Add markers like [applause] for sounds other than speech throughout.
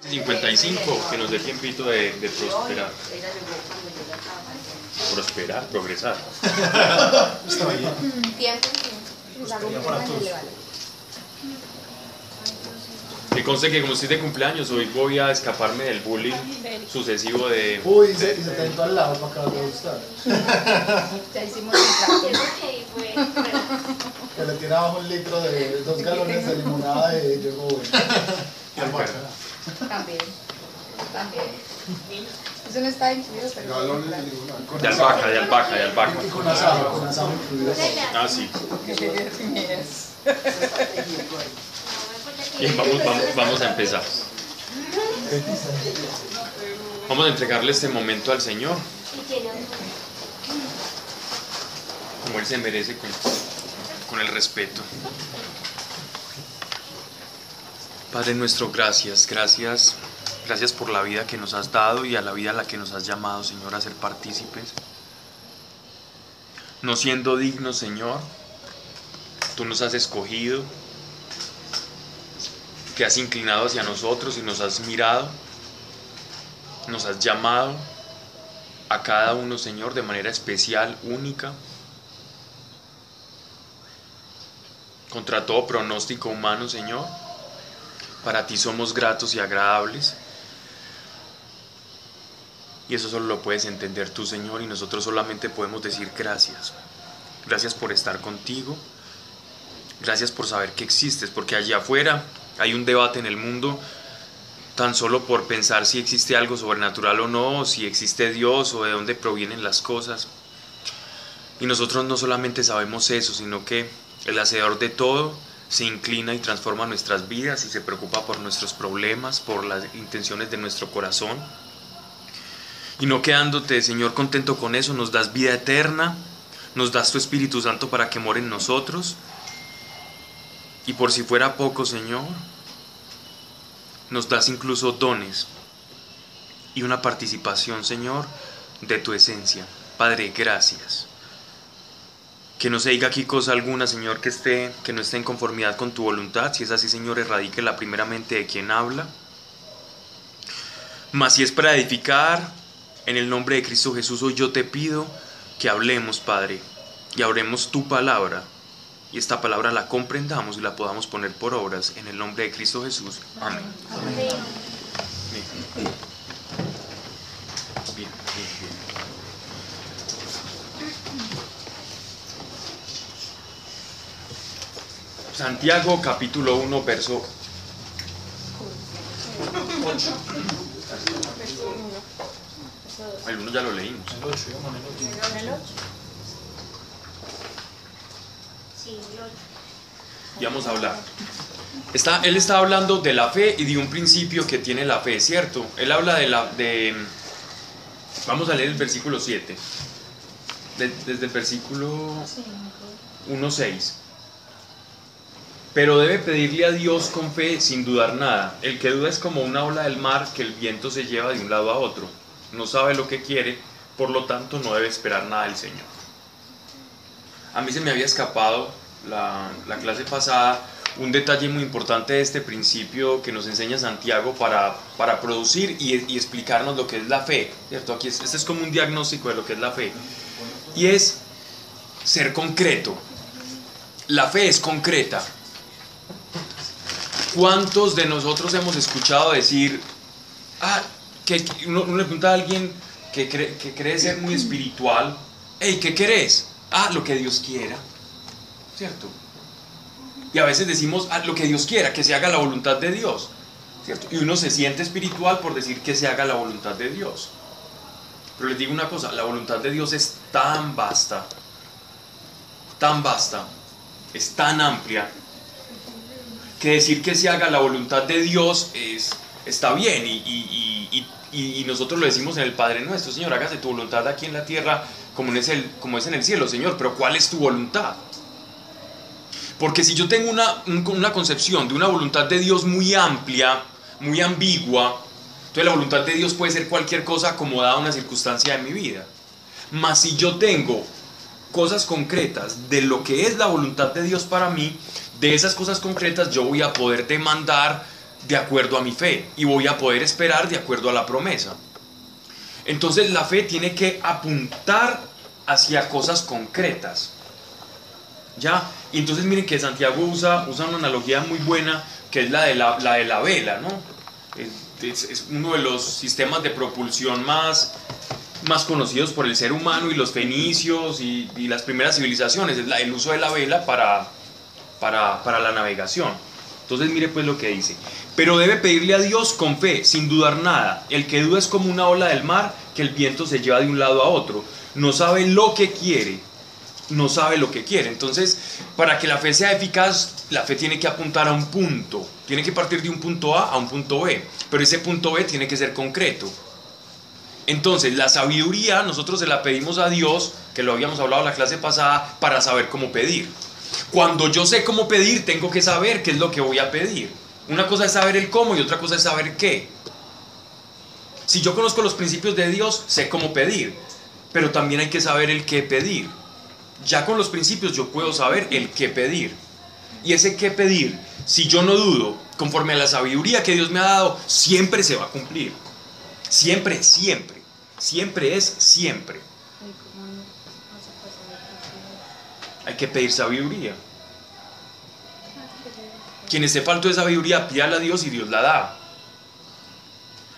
55, que nos dé tiempito de, de prosperar. Prosperar, progresar. Está bien. Tiempo, tiempo. Que conste que como estoy de cumpleaños, hoy voy a escaparme del bullying sucesivo de... Uy, y se, se tentó al lado para acabar de gustar. [laughs] Ya hicimos el trato. Que le tira abajo un litro de dos galones de limonada de bueno. Y albahaca. También. También. Eso no está incluido, pero. De albahaca, de albahaca, de albahaca. Con asado, con asado incluido. Ah, sí. [laughs] Bien, vamos, vamos, vamos a empezar. Vamos a entregarle este momento al Señor, como Él se merece, con, con el respeto. Padre nuestro, gracias, gracias, gracias por la vida que nos has dado y a la vida a la que nos has llamado, Señor, a ser partícipes. No siendo dignos, Señor, tú nos has escogido, te has inclinado hacia nosotros y nos has mirado, nos has llamado a cada uno, Señor, de manera especial, única, contra todo pronóstico humano, Señor. Para ti somos gratos y agradables. Y eso solo lo puedes entender tú, Señor, y nosotros solamente podemos decir gracias. Gracias por estar contigo. Gracias por saber que existes, porque allá afuera hay un debate en el mundo tan solo por pensar si existe algo sobrenatural o no, si existe Dios o de dónde provienen las cosas. Y nosotros no solamente sabemos eso, sino que el hacedor de todo se inclina y transforma nuestras vidas y se preocupa por nuestros problemas, por las intenciones de nuestro corazón. Y no quedándote, Señor, contento con eso, nos das vida eterna, nos das tu Espíritu Santo para que more en nosotros. Y por si fuera poco, Señor, nos das incluso dones y una participación, Señor, de tu esencia. Padre, gracias. Que no se diga aquí cosa alguna, Señor, que, esté, que no esté en conformidad con tu voluntad. Si es así, Señor, erradíquela primeramente de quien habla. Mas si es para edificar, en el nombre de Cristo Jesús, hoy yo te pido que hablemos, Padre, y hablemos tu palabra. Y esta palabra la comprendamos y la podamos poner por obras en el nombre de Cristo Jesús. Amén. Bien. Bien, bien, bien. Santiago capítulo 1, verso 8. El 1 ya lo leímos. Y vamos a hablar. Está, él está hablando de la fe y de un principio que tiene la fe, ¿cierto? Él habla de la... De, vamos a leer el versículo 7. De- desde el versículo 1.6. Pero debe pedirle a Dios con fe sin dudar nada. El que duda es como una ola del mar que el viento se lleva de un lado a otro. No sabe lo que quiere, por lo tanto no debe esperar nada del Señor. A mí se me había escapado la, la clase pasada un detalle muy importante de este principio que nos enseña Santiago para, para producir y, y explicarnos lo que es la fe. ¿cierto? Aquí es- este es como un diagnóstico de lo que es la fe. Y es ser concreto. La fe es concreta. ¿Cuántos de nosotros hemos escuchado decir, ah, que, uno le pregunta a alguien que cree, que cree ser muy espiritual, hey, ¿qué querés? Ah, lo que Dios quiera, ¿cierto? Y a veces decimos, ah, lo que Dios quiera, que se haga la voluntad de Dios, ¿cierto? Y uno se siente espiritual por decir que se haga la voluntad de Dios. Pero les digo una cosa, la voluntad de Dios es tan vasta, tan vasta, es tan amplia, que decir que se haga la voluntad de Dios es, está bien y, nosotros lo decimos en el Padre Nuestro, Señor, hágase tu voluntad aquí en la tierra como es, el, como es en el cielo, Señor, pero ¿cuál es tu voluntad? Porque si yo tengo una, un- una concepción de una voluntad de Dios muy amplia, muy ambigua, entonces la voluntad de Dios puede ser cualquier cosa acomodada a una circunstancia de mi vida. Mas si yo tengo cosas concretas de lo que es la voluntad de Dios para mí, de esas cosas concretas yo voy a poder demandar de acuerdo a mi fe y voy a poder esperar de acuerdo a la promesa. Entonces la fe tiene que apuntar hacia cosas concretas. ¿Ya? Y entonces miren que Santiago usa, usa una analogía muy buena que es la de la, de la vela, ¿no? Es, uno de los sistemas de propulsión más, más conocidos por el ser humano y los fenicios y, las primeras civilizaciones, es el uso de la vela para, para, para la navegación. Entonces mire pues lo que dice. Pero debe pedirle a Dios con fe, sin dudar nada. El que duda es como una ola del mar que el viento se lleva de un lado a otro. No sabe lo que quiere, no sabe lo que quiere. Entonces, para que la fe sea eficaz, la fe tiene que apuntar a un punto. Tiene que partir de un punto A a un punto B. Pero ese punto B tiene que ser concreto. Entonces, la sabiduría nosotros se la pedimos a Dios, que lo habíamos hablado en la clase pasada, para saber cómo pedir. Cuando yo sé cómo pedir, tengo que saber qué es lo que voy a pedir. Una cosa es saber el cómo y otra cosa es saber qué. Si yo conozco los principios de Dios, sé cómo pedir, pero también hay que saber el qué pedir. Ya con los principios yo puedo saber el qué pedir. Y ese qué pedir, si yo no dudo, conforme a la sabiduría que Dios me ha dado, siempre se va a cumplir. Siempre, siempre. Siempre es siempre. Hay que pedir sabiduría. Quien esté falto de sabiduría, pídala a Dios y Dios la da.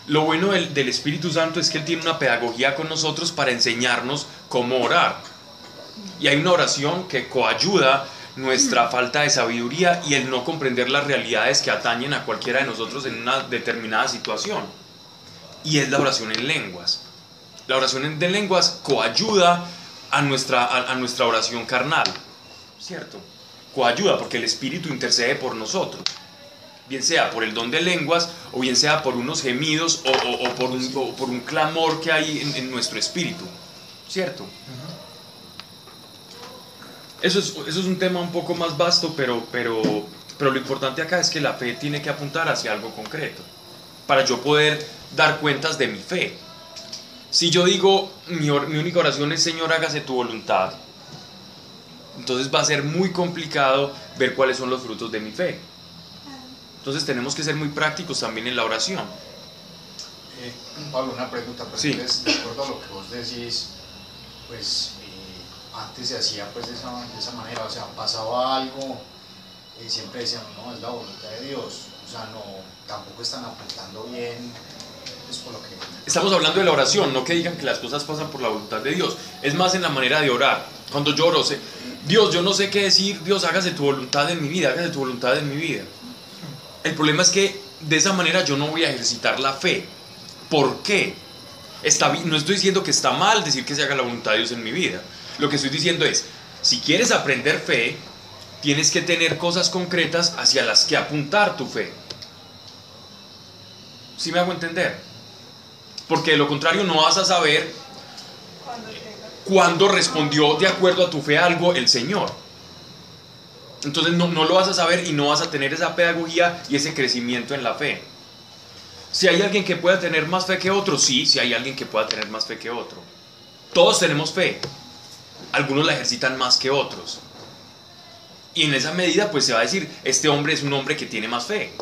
Lo bueno del, del, Espíritu Santo es que Él tiene una pedagogía con nosotros para enseñarnos cómo orar. Y hay una oración que coayuda nuestra falta de sabiduría y el no comprender las realidades que atañen a cualquiera de nosotros en una determinada situación. Y es la oración en lenguas. La oración en lenguas coayuda a nuestra, a, nuestra oración carnal, ¿cierto? Coayuda porque el Espíritu intercede por nosotros bien sea por el don de lenguas o bien sea por unos gemidos o, o, por, un, por, un, clamor que hay en, nuestro espíritu, ¿cierto? Eso, es, eso, es, un tema un poco más vasto, pero, pero, pero lo importante acá es que la fe tiene que apuntar hacia algo concreto, para yo poder dar cuentas de mi fe. Si yo digo, mi, mi única oración es Señor, hágase tu voluntad, entonces va a ser muy complicado ver cuáles son los frutos de mi fe. Entonces tenemos que ser muy prácticos también en la oración. Eh, Pablo, una pregunta, pero Sí. entonces, de acuerdo a lo que vos decís, pues eh, antes se hacía pues de esa, de esa manera, o sea, pasaba algo y siempre decían, no, es la voluntad de Dios, o sea, no, tampoco están apuntando bien, Estamos hablando de la oración, no que digan que las cosas pasan por la voluntad de Dios. Es más en la manera de orar. Cuando yo oro, Dios, yo no sé qué decir, Dios, hágase tu voluntad en mi vida, hágase tu voluntad en mi vida. El problema es que de esa manera yo no voy a ejercitar la fe. ¿Por qué? No estoy diciendo que está mal decir que se haga la voluntad de Dios en mi vida. Lo que estoy diciendo es, si quieres aprender fe, tienes que tener cosas concretas hacia las que apuntar tu fe. ¿Sí me hago entender? Porque de lo contrario no vas a saber cuándo respondió de acuerdo a tu fe algo el Señor. Entonces no, no, lo vas a saber y no vas a tener esa pedagogía y ese crecimiento en la fe. Si hay alguien que pueda tener más fe que otro, sí, si hay alguien que pueda tener más fe que otro. Todos tenemos fe. Algunos la ejercitan más que otros. Y en esa medida pues se va a decir, este hombre es un hombre que tiene más fe.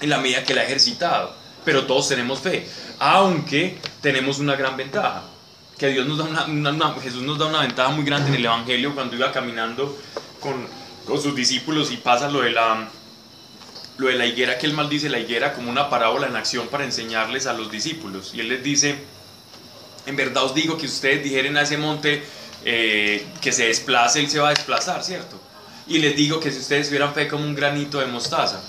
En la medida que la ha ejercitado. Pero todos tenemos fe. Aunque tenemos una gran ventaja. Que Dios nos da una, una, una Jesús nos da una ventaja muy grande en el Evangelio cuando iba caminando con, con, sus discípulos y pasa lo de la lo de la higuera que él maldice la higuera como una parábola en acción para enseñarles a los discípulos y él les dice en verdad os digo que ustedes dijeren a ese monte eh, que se desplace él se va a desplazar cierto y les digo que si ustedes tuvieran fe como un granito de mostaza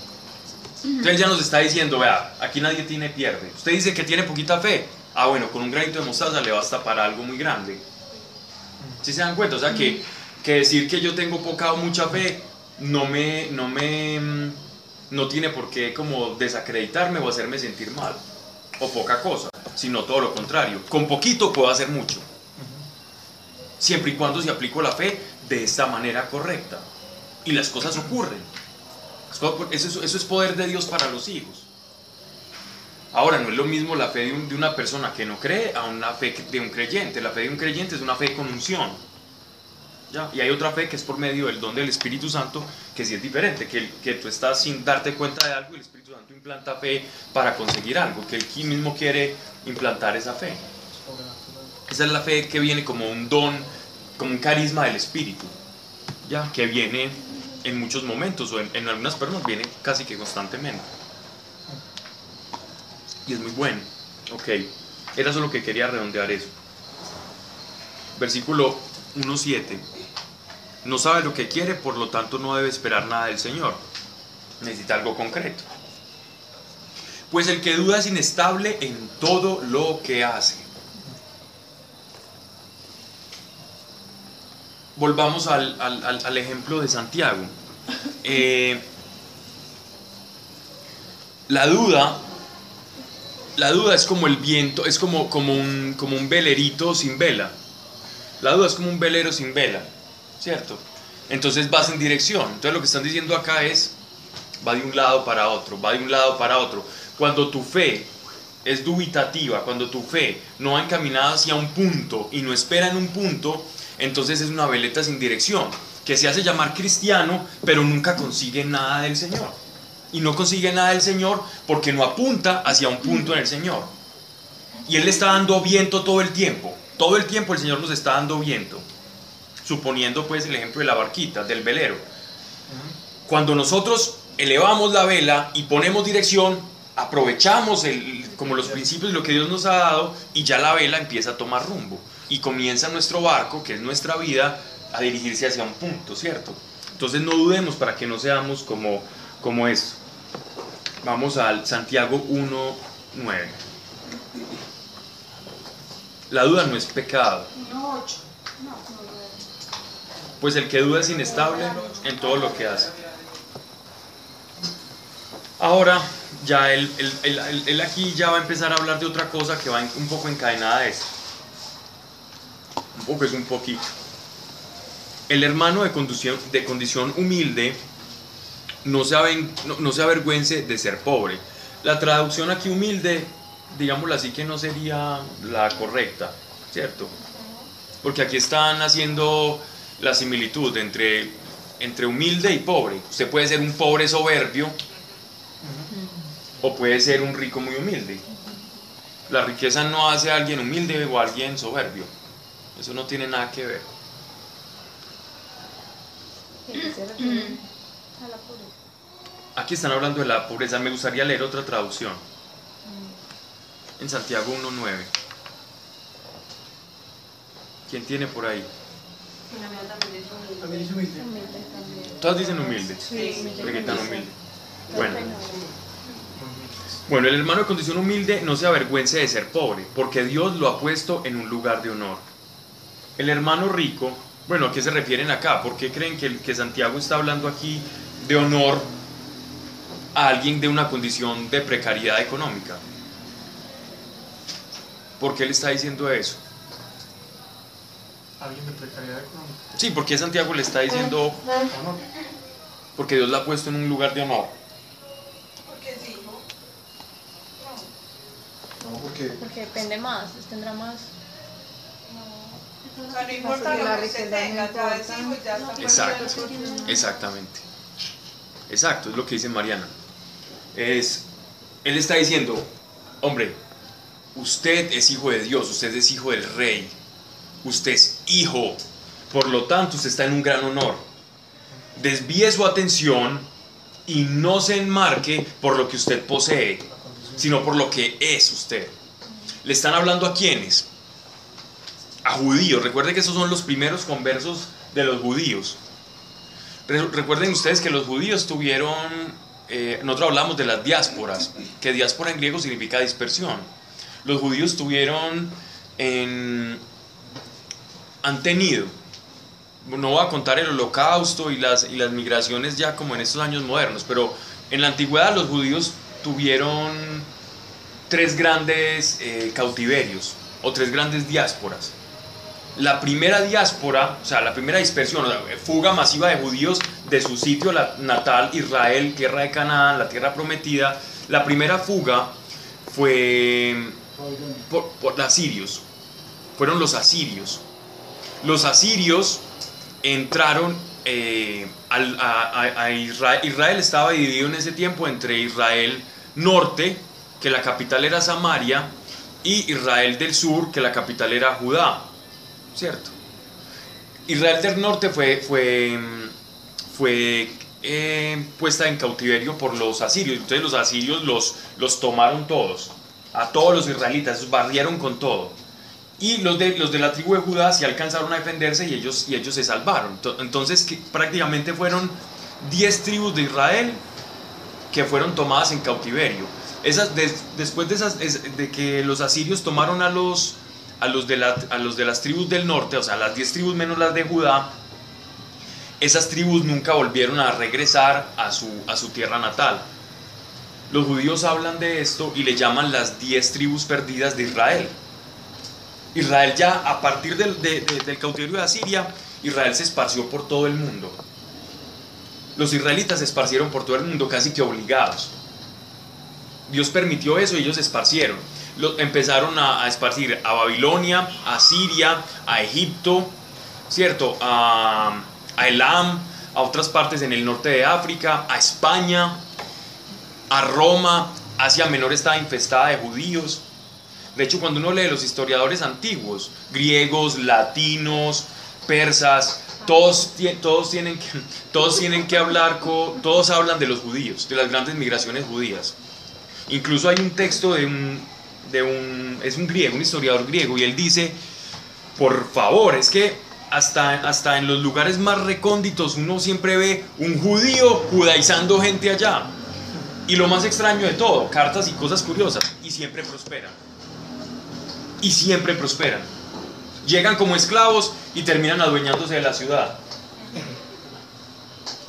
entonces ya nos está diciendo vea aquí nadie tiene pierde usted dice que tiene poquita fe. Ah bueno con un granito de mostaza le basta para algo muy grande. Si ¿Sí se dan cuenta o sea que que decir que yo tengo poca o mucha fe no me, no me, no tiene por qué como desacreditarme o hacerme sentir mal o poca cosa, sino todo lo contrario. Con poquito puedo hacer mucho, siempre y cuando se aplico la fe de esta manera correcta. Y las cosas ocurren. Eso, eso es poder de Dios para los hijos. Ahora, no es lo mismo la fe de, un, de una persona que no cree a una fe de un creyente. La fe de un creyente es una fe con unción ¿ya? Y hay otra fe que es por medio del don del Espíritu Santo, que sí es diferente, que, que tú estás sin darte cuenta de algo y el Espíritu Santo implanta fe para conseguir algo, que él mismo quiere implantar esa fe. Esa es la fe que viene como un don, como un carisma del Espíritu, ¿ya? Que viene en muchos momentos o en, algunas personas viene casi que constantemente. Y es muy bueno. Ok, era solo que quería redondear eso. Versículo 1.7. No sabe lo que quiere, por lo tanto no debe esperar nada del Señor. Necesita algo concreto. Pues el que duda es inestable en todo lo que hace. Volvamos al, al- al- ejemplo de Santiago. Eh, la duda, la duda es como el viento, es como, como, un, como un velerito sin vela. La duda es como un velero sin vela, ¿cierto? Entonces vas en dirección. Entonces lo que están diciendo acá es, va de un lado para otro, va de un lado para otro. Cuando tu fe es dubitativa, cuando tu fe no va encaminada hacia un punto y no espera en un punto, entonces es una veleta sin dirección, que se hace llamar cristiano, pero nunca consigue nada del Señor. Y no consigue nada del Señor porque no apunta hacia un punto en el Señor. Y Él le está dando viento todo el tiempo. Todo el tiempo el Señor nos está dando viento. Suponiendo pues el ejemplo de la barquita, del velero. Cuando nosotros elevamos la vela y ponemos dirección, aprovechamos el, como los principios de lo que Dios nos ha dado y ya la vela empieza a tomar rumbo. Y comienza nuestro barco, que es nuestra vida, a dirigirse hacia un punto, ¿cierto? Entonces no dudemos para que no seamos como, como esto. Vamos al Santiago 1.9. La duda no es pecado, pues el que duda es inestable en todo lo que hace. Ahora, ya él, él- él- aquí ya va a empezar a hablar de otra cosa que va un poco encadenada a esto. Un poco es un poquito. El hermano de condición, de condición humilde no se, avergüence de ser pobre. La traducción aquí humilde, digámoslo así, que no sería la correcta, ¿cierto? Porque aquí están haciendo la similitud entre, entre humilde y pobre. Usted puede ser un pobre soberbio o puede ser un rico muy humilde. La riqueza no hace a alguien humilde o a alguien soberbio. Eso no tiene nada que ver. ¿Qué se refiere a la pobreza? Aquí están hablando de la pobreza. Me gustaría leer otra traducción. En Santiago 1.9. ¿Quién tiene por ahí? También es humilde. Todas dicen humilde. Sí, tan humilde. Bueno. Bueno, el hermano de condición humilde no se avergüence de ser pobre, porque Dios lo ha puesto en un lugar de honor. El hermano rico, bueno, ¿a qué se refieren acá? ¿Por qué creen que, que Santiago está hablando aquí de honor a alguien de una condición de precariedad económica? ¿Por qué le está diciendo eso? Alguien de precariedad económica. Sí, ¿por qué Santiago le está diciendo? Honor. Porque Dios la ha puesto en un lugar de honor. Porque es hijo. No, porque Porque depende más, tendrá más. Sea, no importa la lo que usted riqueza no tenga, ya es importa. hijo y ya está por Exacto. Exactamente. Exacto, es lo que dice Mariana. Es, él está diciendo, hombre, usted es hijo de Dios, usted es hijo del rey, usted es hijo, por lo tanto usted está en un gran honor. Desvíe su atención y no se enmarque por lo que usted posee, sino por lo que es usted. Le están hablando a quiénes? A judíos. Recuerde que esos son los primeros conversos de los judíos. Re- Recuerden ustedes que los judíos tuvieron, eh, nosotros hablamos de las diásporas, que diáspora en griego significa dispersión. Los judíos tuvieron, en- han tenido, no voy a contar el holocausto y las, y las migraciones ya como en estos años modernos, pero en la antigüedad los judíos tuvieron tres grandes eh, cautiverios o tres grandes diásporas la primera diáspora, o sea, la primera dispersión, o fuga masiva de judíos de su sitio natal, Israel, tierra de Canaán, la tierra prometida, la primera fuga fue por, por los asirios, fueron los asirios. Los asirios entraron eh, a- a Israel. Israel estaba dividido en ese tiempo entre Israel norte, que la capital era Samaria, y Israel del sur, que la capital era Judá, ¿cierto? Israel del norte fue, fue, fue eh, puesta en cautiverio por los asirios, entonces los asirios los, los tomaron todos, a todos los israelitas, los barrieron con todo. Y los de, los de la tribu de Judá sí alcanzaron a defenderse y ellos, y ellos se salvaron. To- Entonces prácticamente fueron 10 tribus de Israel que fueron tomadas en cautiverio. Esas, des- después de, esas, es- de que los asirios tomaron a los, a, los de la- a los de las tribus del norte, o sea, las 10 tribus menos las de Judá, esas tribus nunca volvieron a regresar a su, a su tierra natal. Los judíos hablan de esto y le llaman las 10 tribus perdidas de Israel. Israel ya a partir del, de- de- del cautiverio de Asiria, Israel se esparció por todo el mundo. Los israelitas se esparcieron por todo el mundo casi que obligados. Dios permitió eso y ellos se esparcieron. Lo- empezaron a, a esparcir a Babilonia, a Siria, a Egipto, ¿cierto? A, a Elam, a otras partes en el norte de África, a España, a Roma. Asia Menor estaba infestada de judíos. De hecho, cuando uno lee los historiadores antiguos, griegos, latinos, persas, todos, todos, tienen, que, [laughs] todos tienen que hablar, con, todos hablan de los judíos, de las grandes migraciones judías. Incluso hay un texto de un, de un, es un griego, un historiador griego, y él dice, por favor, es que hasta, hasta en los lugares más recónditos uno siempre ve un judío judaizando gente allá. Y lo más extraño de todo, cartas y cosas curiosas, y siempre prosperan. Y siempre prosperan. Llegan como esclavos y terminan adueñándose de la ciudad.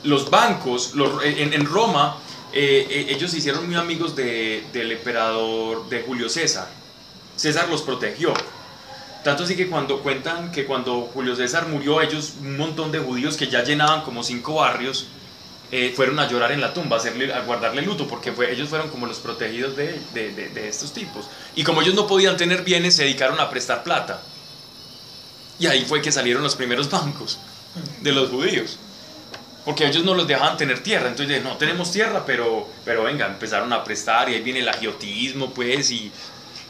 Los bancos, en Roma, eh, eh, ellos se hicieron muy amigos de- del emperador de Julio César. César los protegió. Tanto así que cuando cuentan que cuando Julio César murió, ellos, un montón de judíos que ya llenaban como cinco barrios, eh, fueron a llorar en la tumba, a, hacerle, a guardarle luto, porque ellos fueron como los protegidos de estos tipos. Y como ellos no podían tener bienes, se dedicaron a prestar plata. Y ahí fue que salieron los primeros bancos de los judíos. Porque ellos no los dejaban tener tierra. Entonces, no tenemos tierra, pero, pero venga, empezaron a prestar y ahí viene el agiotismo, pues, y,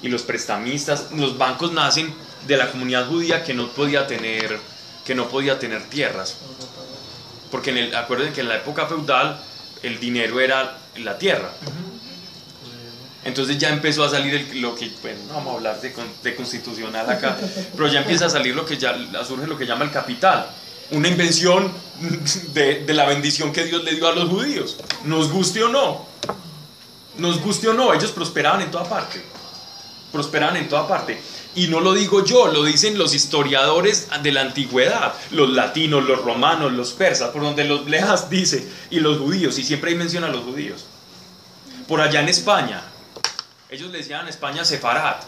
y los prestamistas. Los bancos nacen de la comunidad judía que no podía tener, que no podía tener tierras. Porque en el, acuérdense que en la época feudal el dinero era la tierra. Entonces ya empezó a salir el- lo que, bueno, no vamos a hablar de, de constitucional acá, pero ya empieza a salir lo que ya surge lo que llama el capital, una invención de, de la bendición que Dios le dio a los judíos, nos guste o no, nos guste o no, ellos prosperaban en toda parte, prosperaban en toda parte. Y no lo digo yo, lo dicen los historiadores de la antigüedad, los latinos, los romanos, los persas, por donde los leas dice, y los judíos, y siempre ahí menciona a los judíos. Por allá en España, ellos le decían a España Sefarat.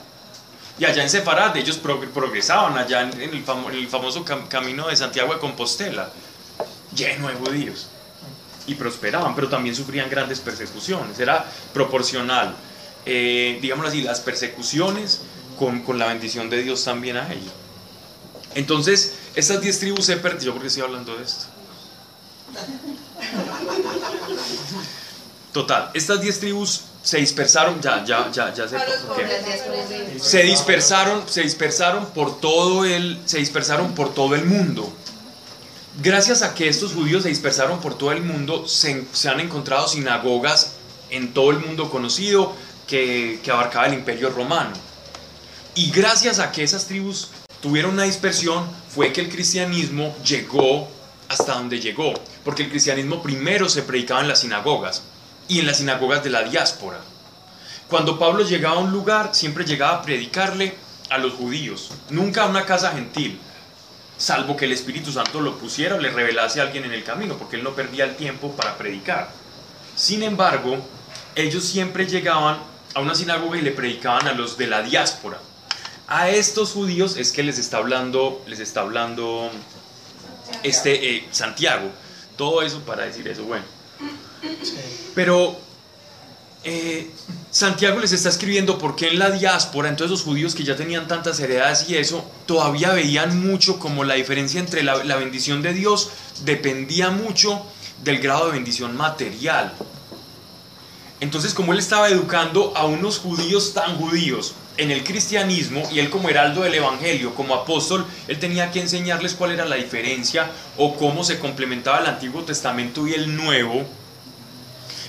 Y allá en Sefarat ellos prog- progresaban, allá en, el, famo- famoso cam- camino de Santiago de Compostela, lleno de judíos. Y prosperaban, pero también sufrían grandes persecuciones. Era proporcional, eh, digámoslo así, las persecuciones con, con la bendición de Dios también a ellos. Entonces, estas 10 tribus se perdieron. ¿Yo por qué estoy hablando de esto? Total, estas 10 tribus se dispersaron, ya, ya, ya, ya sé por qué se dispersaron, se dispersaron por todo el, se dispersaron por todo el mundo. Gracias a que estos judíos se dispersaron por todo el mundo, se, se han encontrado sinagogas en todo el mundo conocido que, que abarcaba el imperio romano. Y gracias a que esas tribus tuvieron una dispersión, fue que el cristianismo llegó hasta donde llegó. Porque el cristianismo primero se predicaba en las sinagogas y en las sinagogas de la diáspora. Cuando Pablo llegaba a un lugar, siempre llegaba a predicarle a los judíos, nunca a una casa gentil, salvo que el Espíritu Santo lo pusiera o le revelase a alguien en el camino, porque él no perdía el tiempo para predicar. Sin embargo, ellos siempre llegaban a una sinagoga y le predicaban a los de la diáspora. A estos judíos es que les está hablando, les está hablando este eh, Santiago. Todo eso para decir eso, bueno. Pero eh, Santiago les está escribiendo porque en la diáspora, entonces los judíos que ya tenían tantas heredades y eso, todavía veían mucho como la diferencia entre la, bendición de Dios dependía mucho del grado de bendición material. Entonces, como él estaba educando a unos judíos tan judíos en el cristianismo y él como heraldo del evangelio, como apóstol, él tenía que enseñarles cuál era la diferencia o cómo se complementaba el Antiguo Testamento y el Nuevo.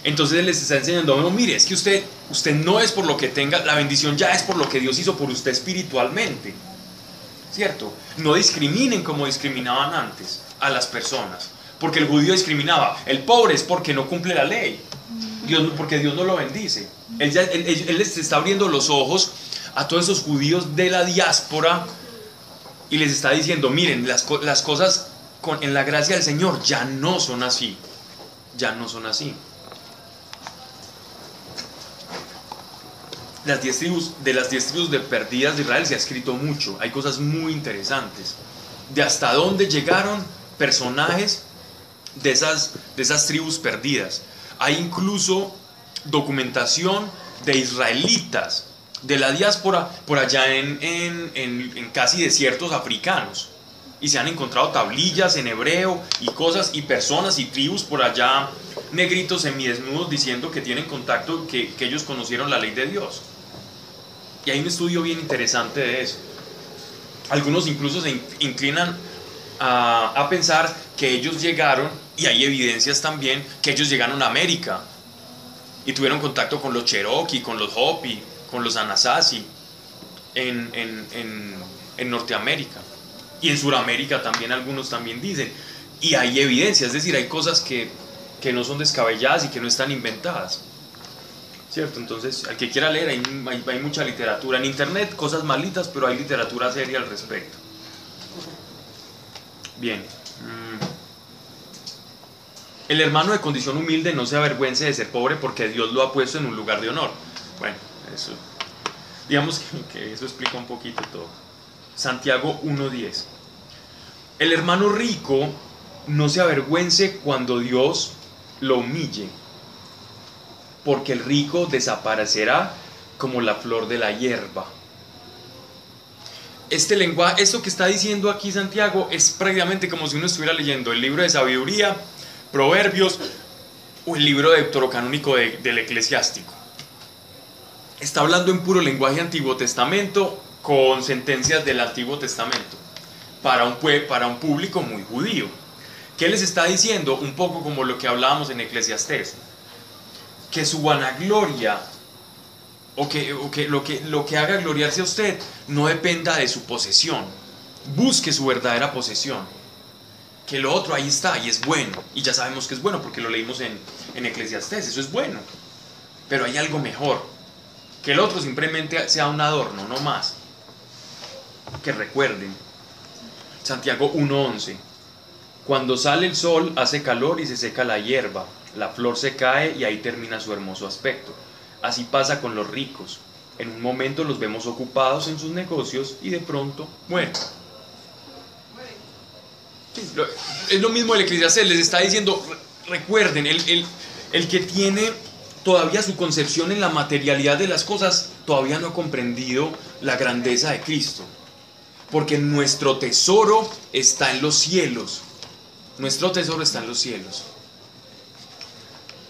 Entonces él les está enseñando, no, mire, es que usted, usted no es por lo que tenga, la bendición ya es por lo que Dios hizo por usted espiritualmente. ¿Cierto? No discriminen como discriminaban antes a las personas. Porque el judío discriminaba, el pobre es porque no cumple la ley. Dios, porque Dios no lo bendice. Él, ya- él- él- les está abriendo los ojos a todos esos judíos de la diáspora y les está diciendo, miren, las, las cosas con, en la gracia del Señor ya no son así. Ya no son así. Las tribus, de las diez tribus de perdidas de Israel se ha escrito mucho. Hay cosas muy interesantes. De hasta dónde llegaron personajes de esas, de esas tribus perdidas. Hay incluso documentación de israelitas de la diáspora por allá en, en- en- en casi desiertos africanos. Y se han encontrado tablillas en hebreo y cosas y personas y tribus por allá negritos semidesnudos diciendo que tienen contacto, que, que ellos conocieron la ley de Dios. Y hay un estudio bien interesante de eso. Algunos incluso se in- inclinan a, pensar que ellos llegaron, y hay evidencias también, que ellos llegaron a América y tuvieron contacto con los Cherokee, con los Hopi, con los Anasazi en, en- en- Norteamérica. Y en Sudamérica también algunos también dicen. Y hay evidencia, es decir, hay cosas que, que no son descabelladas y que no están inventadas. ¿Cierto? Entonces, al que quiera leer, hay, hay- mucha literatura. En internet, cosas malitas, pero hay literatura seria al respecto. Bien. mm. El hermano de condición humilde no se avergüence de ser pobre porque Dios lo ha puesto en un lugar de honor. Bueno, eso. Digamos que, que eso explica un poquito todo. Santiago 1.10. El hermano rico no se avergüence cuando Dios lo humille, porque el rico desaparecerá como la flor de la hierba. Este lenguaje, esto que está diciendo aquí Santiago es prácticamente como si uno estuviera leyendo el libro de sabiduría, proverbios o el libro deuterocanónico de- del eclesiástico. Está hablando en puro lenguaje Antiguo Testamento con sentencias del Antiguo Testamento para un, para un público muy judío. ¿Qué les está diciendo? Un poco como lo que hablábamos en Eclesiastés. Que su vanagloria o que, o que lo, que lo que haga gloriarse a usted no dependa de su posesión. Busque su verdadera posesión. Que lo otro ahí está y es bueno. Y ya sabemos que es bueno porque lo leímos en, en Eclesiastés. Eso es bueno. Pero hay algo mejor. Que el otro simplemente sea un adorno, no más. Que recuerden. Santiago 1.11. Cuando sale el sol hace calor y se seca la hierba. La flor se cae y ahí termina su hermoso aspecto. Así pasa con los ricos. En un momento los vemos ocupados en sus negocios y de pronto mueren. Es lo mismo el Eclesiastés, les está diciendo, re- recuerden, el, el- el que tiene todavía su concepción en la materialidad de las cosas, todavía no ha comprendido la grandeza de Cristo. Porque nuestro tesoro está en los cielos. Nuestro tesoro está en los cielos.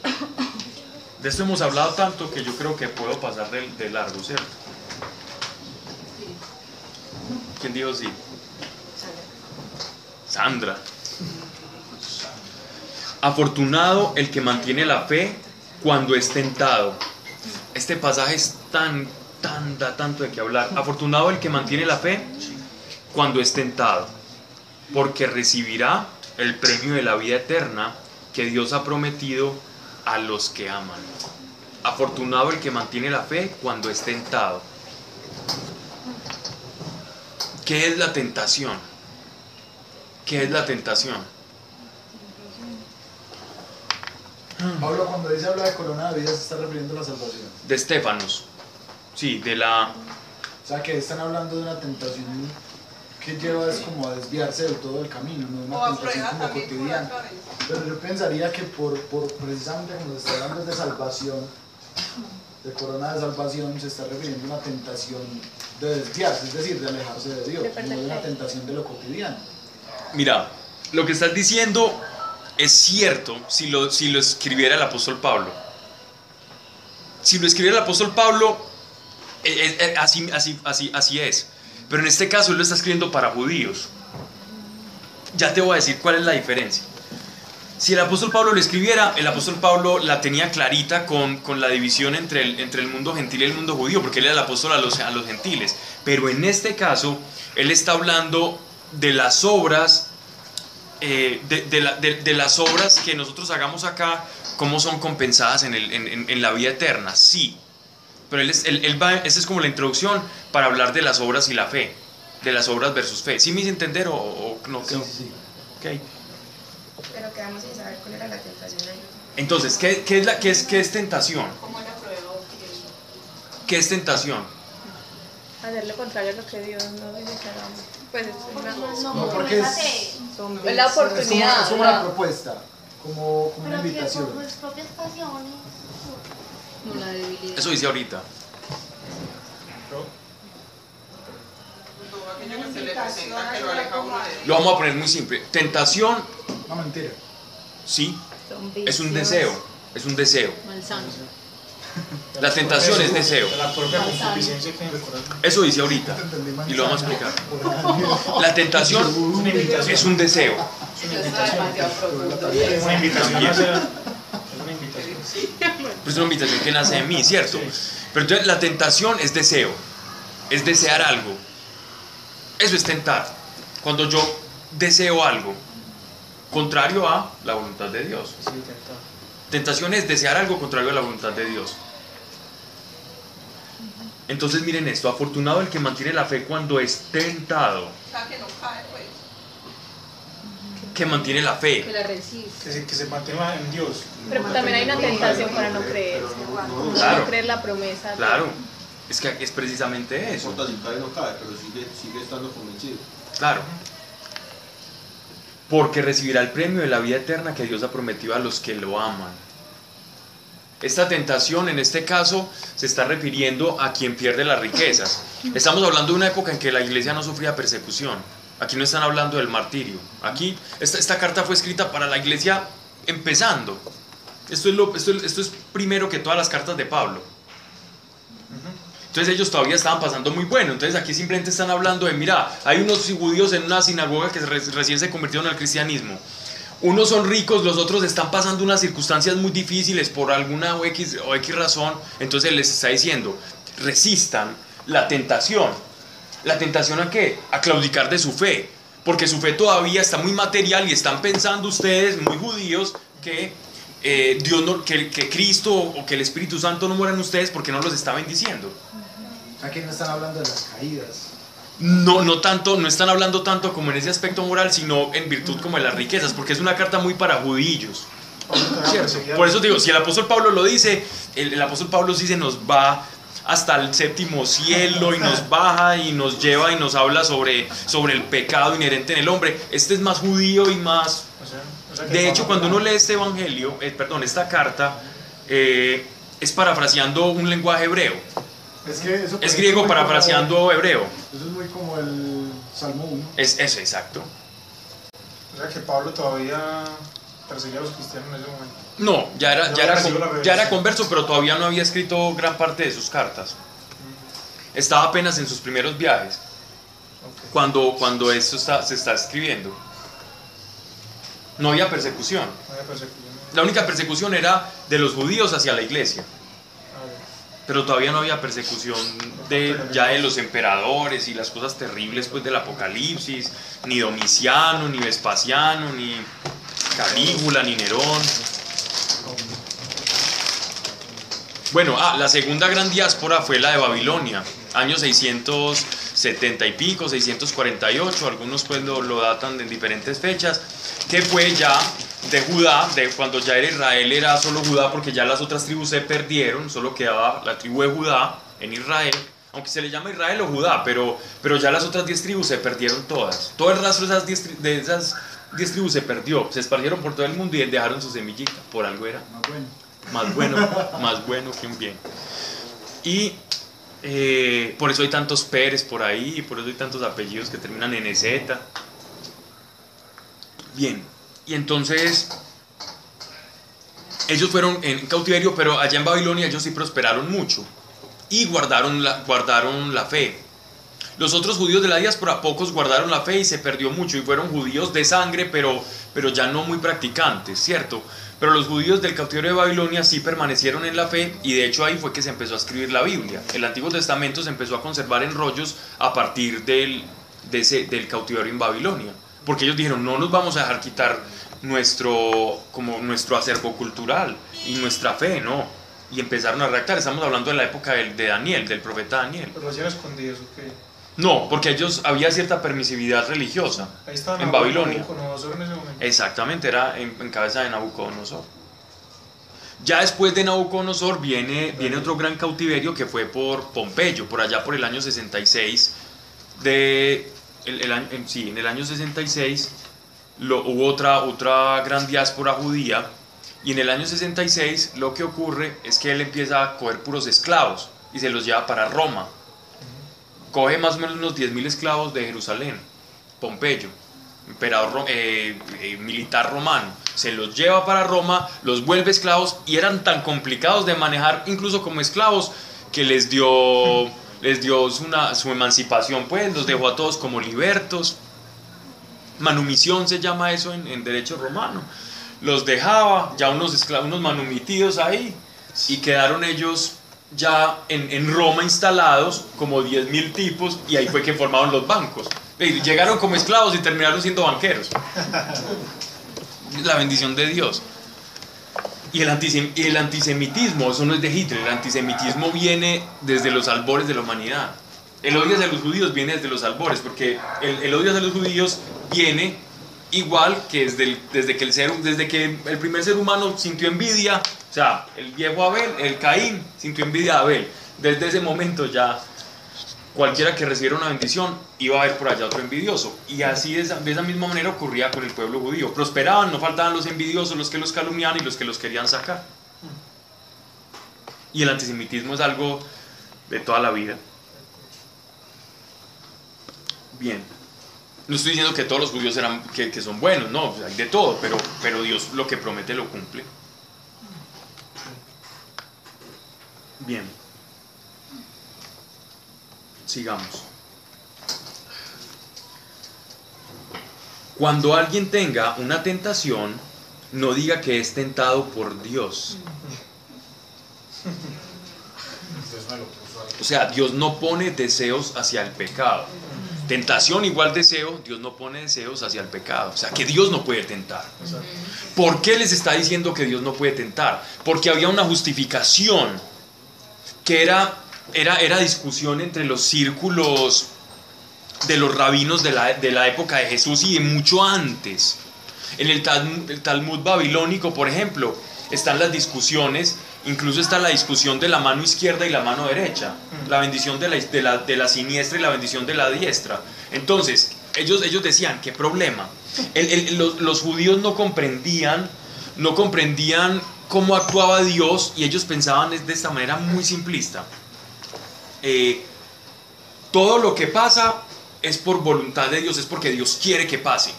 [coughs] De esto hemos hablado tanto que yo creo que puedo pasar de, largo, ¿cierto? ¿Quién dijo sí? Sandra. Afortunado el que mantiene la fe cuando es tentado. Este pasaje es tan, tan, da tanto de qué hablar. Afortunado el que mantiene la fe cuando es tentado, porque recibirá el premio de la vida eterna que Dios ha prometido a los que aman. Afortunado el que mantiene la fe cuando es tentado. ¿Qué es la tentación? ¿Qué es la tentación? Pablo, cuando dice habla de corona de vida, se está refiriendo a la salvación. De Estefanos. Sí, de la... O sea, que están hablando de una tentación que lleva es como a desviarse del todo del camino, no O una a tentación como cotidiana. Pero yo pensaría que por, por precisamente cuando se está hablando de salvación, de corona de salvación se está refiriendo a una tentación de desviarse, es decir, de alejarse de Dios, De no de una tentación de lo cotidiano. Mira, lo que estás diciendo es cierto si lo, si lo escribiera el apóstol Pablo. Si lo escribiera el apóstol Pablo, eh, eh, eh, así, así, así, así es. Pero en este caso él lo está escribiendo para judíos. Ya te voy a decir cuál es la diferencia. Si el apóstol Pablo lo escribiera, el apóstol Pablo la tenía clarita con, con la división entre el, entre el mundo gentil y el mundo judío, porque él era el apóstol a los, a los gentiles. Pero en este caso, él está hablando de las obras, eh, de, de la- de- de las obras que nosotros hagamos acá, cómo son compensadas en, el- en la vida eterna, sí. Pero él es, él- él va, esa es como la introducción para hablar de las obras y la fe, de las obras versus fe. ¿Sí me hice entender o, o no? Sí, sí, sí. Ok. Pero quedamos sin saber cuál era la tentación ahí. Entonces, ¿qué, qué es la, qué, es, ¿qué es tentación? ¿Cómo la prueba qué? ¿Qué es tentación? Hacer lo contrario a lo que Dios nos dice que hagamos. Pues es una, No, porque es, son- es es la oportunidad. es como una propuesta, como, como una Pero que invitación. por sus propias pasiones. No la debilidad. Eso dice ahorita. Lo vamos a poner muy simple. Tentación, No, mentira. sí, es un deseo. Es un deseo. La tentación es deseo. Eso dice ahorita. Y lo vamos a explicar. La tentación es un deseo. Es una invitación a hacer. Es una invitación. Pero es una invitación que nace de mí, ¿cierto? Pero entonces la tentación es deseo. Es desear algo. Eso es tentar. Cuando yo deseo algo contrario a la voluntad de Dios. Tentación es desear algo contrario a la voluntad de Dios. Entonces miren esto, afortunado el que mantiene la fe cuando es tentado, O sea, que no cae. Que mantiene la Que fe. la resiste. Que se, que se mantenga en Dios. Pero también hay una tentación para no creer. Claro. No creer la promesa. Claro, es que es precisamente No eso. importa si cae o no cae, pero sigue, sigue estando convencido. Claro. Porque recibirá el premio de la vida eterna que Dios ha prometido a los que lo aman. Esta tentación en este caso se está refiriendo a quien pierde las riquezas. Estamos hablando de una época en que la iglesia no sufría persecución. Aquí no están hablando del martirio. Aquí esta, carta fue escrita para la iglesia empezando. Esto es, lo, esto, esto es primero que todas las cartas de Pablo. Entonces ellos todavía estaban pasando muy bueno. Entonces aquí simplemente están hablando de, mira, hay unos judíos en una sinagoga que re- recién se convirtieron al cristianismo. Unos son ricos, los otros están pasando unas circunstancias muy difíciles por alguna o X, o X razón. Entonces les está diciendo, resistan la tentación. ¿La tentación a qué? A claudicar de su fe. Porque su fe todavía está muy material y están pensando ustedes, muy judíos, que eh, Dios no- que, que Cristo o que el Espíritu Santo no mueran ustedes porque no los está bendiciendo. Aquí no están hablando de las caídas. No, no tanto, no están hablando tanto como en ese aspecto moral, sino en virtud como de las riquezas, porque es una carta muy para judillos. ¿cierto? Por eso digo, si el apóstol Pablo lo dice, el, el apóstol Pablo sí se nos va hasta el séptimo cielo y nos baja y nos lleva y nos habla sobre, sobre el pecado inherente en el hombre. Este es más judío y más... De hecho, Pablo- cuando uno lee este evangelio, eh, perdón, esta carta, eh, es parafraseando un lenguaje hebreo. Es que eso Es griego como- parafraseando hebreo. Eso es muy como el Salmo 1. Es eso, exacto. O sea que Pablo todavía perseguía a los cristianos en ese momento. No, ya era, Ya era, ya era converso, pero todavía no había escrito gran parte de sus cartas. Estaba apenas en sus primeros viajes, cuando, cuando esto está, se está escribiendo. No había persecución. La única persecución era de los judíos hacia la iglesia, Ah, pero todavía no había persecución de, ya de los emperadores y las cosas terribles pues, del Apocalipsis, ni Domiciano, ni Vespasiano, ni Calígula, ni Nerón. Bueno, ah, la segunda gran diáspora fue la de Babilonia, años 670 y pico, 648, algunos pues lo, datan en diferentes fechas, que fue ya de Judá, de cuando ya era Israel, era solo Judá porque ya las otras tribus se perdieron, solo quedaba la tribu de Judá en Israel, aunque se le llama Israel o Judá, pero, pero ya las otras 10 tribus se perdieron todas. Todo el rastro de esas 10 tri- de esas 10 tribus se perdió, se esparcieron por todo el mundo y dejaron su semillita, por algo era Ah, bueno. Más bueno, más bueno que un bien. Y eh, por eso hay tantos Pérez por ahí, y por eso hay tantos apellidos que terminan en EZ. Bien, y entonces ellos fueron en cautiverio, pero allá en Babilonia ellos sí prosperaron mucho y guardaron la, guardaron la fe. Los otros judíos de la diáspora, pocos guardaron la fe y se perdió mucho y fueron judíos de sangre, pero, pero ya no muy practicantes, ¿cierto? Pero los judíos del cautiverio de Babilonia sí permanecieron en la fe y de hecho ahí fue que se empezó a escribir la Biblia. El Antiguo Testamento se empezó a conservar en rollos a partir del, de del cautiverio en Babilonia. Porque ellos dijeron, no nos vamos a dejar quitar nuestro, como nuestro acervo cultural y nuestra fe, no. Y empezaron a redactar. Estamos hablando de la época del- de Daniel, del profeta Daniel. Pero. No, porque ellos había cierta permisividad religiosa. Ahí estaban En Babilonia. En ese momento. Exactamente, era en, en cabeza de Nabucodonosor. Ya después de Nabucodonosor viene, viene otro gran cautiverio que fue por Pompeyo, por allá por el año 66. De, el, el en- sí, en el año 66 lo, hubo otra, otra gran diáspora judía y en el año 66 lo que ocurre es que él empieza a coger puros esclavos y se los lleva para Roma. Coge más o menos unos 10.000 esclavos de Jerusalén, Pompeyo emperador eh, eh, militar romano, se los lleva para Roma, los vuelve esclavos y eran tan complicados de manejar incluso como esclavos que les dio, les dio una, su emancipación, pues los dejó a todos como libertos. Manumisión se llama eso en, en derecho romano. Los dejaba ya unos esclavos, unos manumitidos ahí y quedaron ellos ya en, en Roma instalados como 10.000 tipos y ahí fue que formaron los bancos. Llegaron como esclavos y terminaron siendo banqueros. La bendición de Dios. Y el, antisem- el antisemitismo, eso no es de Hitler, el antisemitismo viene desde los albores de la humanidad. El odio hacia los judíos viene desde los albores, porque el, el odio hacia los judíos viene igual que desde, que el ser, desde que el primer ser humano sintió envidia, o sea, el viejo Abel, el Caín, sintió envidia a Abel. Desde ese momento ya cualquiera que recibiera una bendición iba a haber por allá otro envidioso. Y así de esa, de esa misma manera ocurría con el pueblo judío. Prosperaban, no faltaban los envidiosos, los que los calumniaban y los que los querían sacar. Y el antisemitismo es algo de toda la vida. Bien. No estoy diciendo que todos los judíos eran, que, que son buenos, no, hay de todo, pero, pero Dios lo que promete lo cumple. Bien. Sigamos. Cuando alguien tenga una tentación, no diga que es tentado por Dios. O sea, Dios no pone deseos hacia el pecado. Tentación igual deseo, Dios no pone deseos hacia el pecado. O sea, que Dios no puede tentar. ¿Por qué les está diciendo que Dios no puede tentar? Porque había una justificación que era, era, era discusión entre los círculos de los rabinos de la, de la época de Jesús y de mucho antes. En el Talmud, el Talmud babilónico, por ejemplo, están las discusiones, incluso está la discusión de la mano izquierda y la mano derecha, la bendición de la, de la, de la siniestra y la bendición de la diestra. Entonces, ellos, ellos decían, ¿qué problema? El- el- los, los judíos no comprendían, no comprendían cómo actuaba Dios y ellos pensaban de esta manera muy simplista. Eh, todo lo que pasa es por voluntad de Dios, es porque Dios quiere que pase.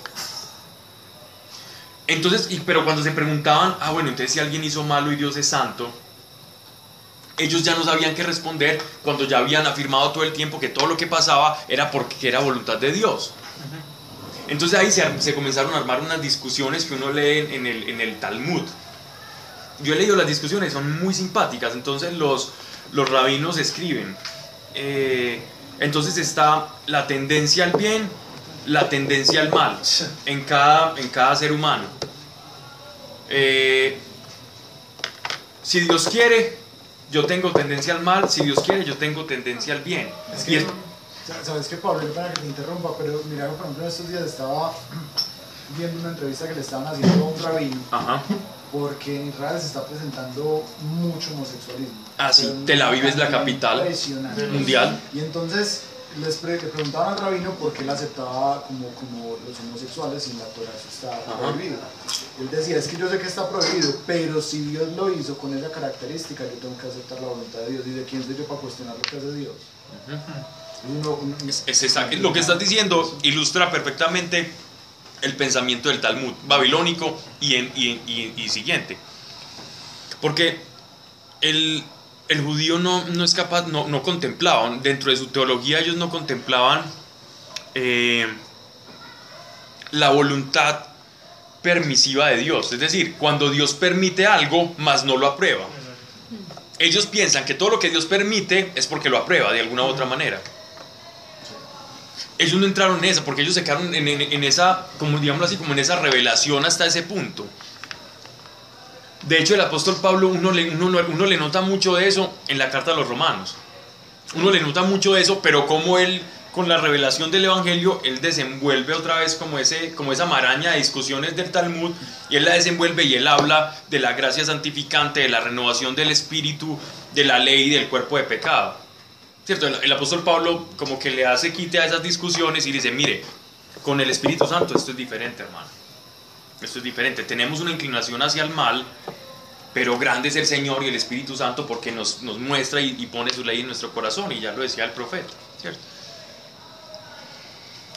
Entonces, y- pero cuando se preguntaban, ah, bueno, entonces si alguien hizo malo y Dios es santo, ellos ya no sabían qué responder cuando ya habían afirmado todo el tiempo que todo lo que pasaba era porque era voluntad de Dios. Entonces ahí se, ar- se comenzaron a armar unas discusiones que uno lee en el, en el Talmud. Yo he leído las discusiones, son muy simpáticas. Entonces los, los rabinos escriben. eh, entonces está la tendencia al bien, la tendencia al mal en cada, en cada ser humano. Eh, si Dios quiere, yo tengo tendencia al mal. Si Dios quiere, yo tengo tendencia al bien. Es que, sa- sabes que Pablo, para que te interrumpa, pero mira, por ejemplo, en estos días estaba [clears throat] viendo una entrevista que le estaban haciendo a un rabino, ajá. porque en Israel se está presentando mucho homosexualismo. Ah, sí, Tel Aviv es la capital mundial. Y entonces les pre- le preguntaban al rabino por qué él aceptaba como, como los homosexuales y la Torah eso está prohibido. Él decía, es que yo sé que está prohibido, pero si Dios lo hizo con esa característica, yo tengo que aceptar la voluntad de Dios. ¿Y de quién soy yo para cuestionar lo que hace Dios? Uno- uno- Es, es exacto. Lo que estás diciendo ilustra perfectamente el pensamiento del Talmud babilónico y, en- y- y- y siguiente. Porque el, el judío no, no es capaz, no, no dentro de su teología ellos no contemplaban eh, la voluntad permisiva de Dios. Es decir, cuando Dios permite algo, más no lo aprueba. Ellos piensan que todo lo que Dios permite es porque lo aprueba de alguna u otra manera ellos no entraron en esa, porque ellos se quedaron en, en- en esa, como digámoslo así, como en esa revelación hasta ese punto. De hecho, el apóstol Pablo, uno le, uno, no- uno le nota mucho de eso en la carta a los romanos. Uno le nota mucho de eso, pero como él, con la revelación del Evangelio, él desenvuelve otra vez como, ese, como esa maraña de discusiones del Talmud, y él la desenvuelve y él habla de la gracia santificante, de la renovación del espíritu, de la ley y del cuerpo de pecado. ¿Cierto? El, el apóstol Pablo como que le hace quite a esas discusiones y dice, mire, con el Espíritu Santo esto es diferente, hermano. Esto es diferente. Tenemos una inclinación hacia el mal, pero grande es el Señor y el Espíritu Santo porque nos, nos muestra y, pone su ley en nuestro corazón, y ya lo decía el profeta, ¿cierto?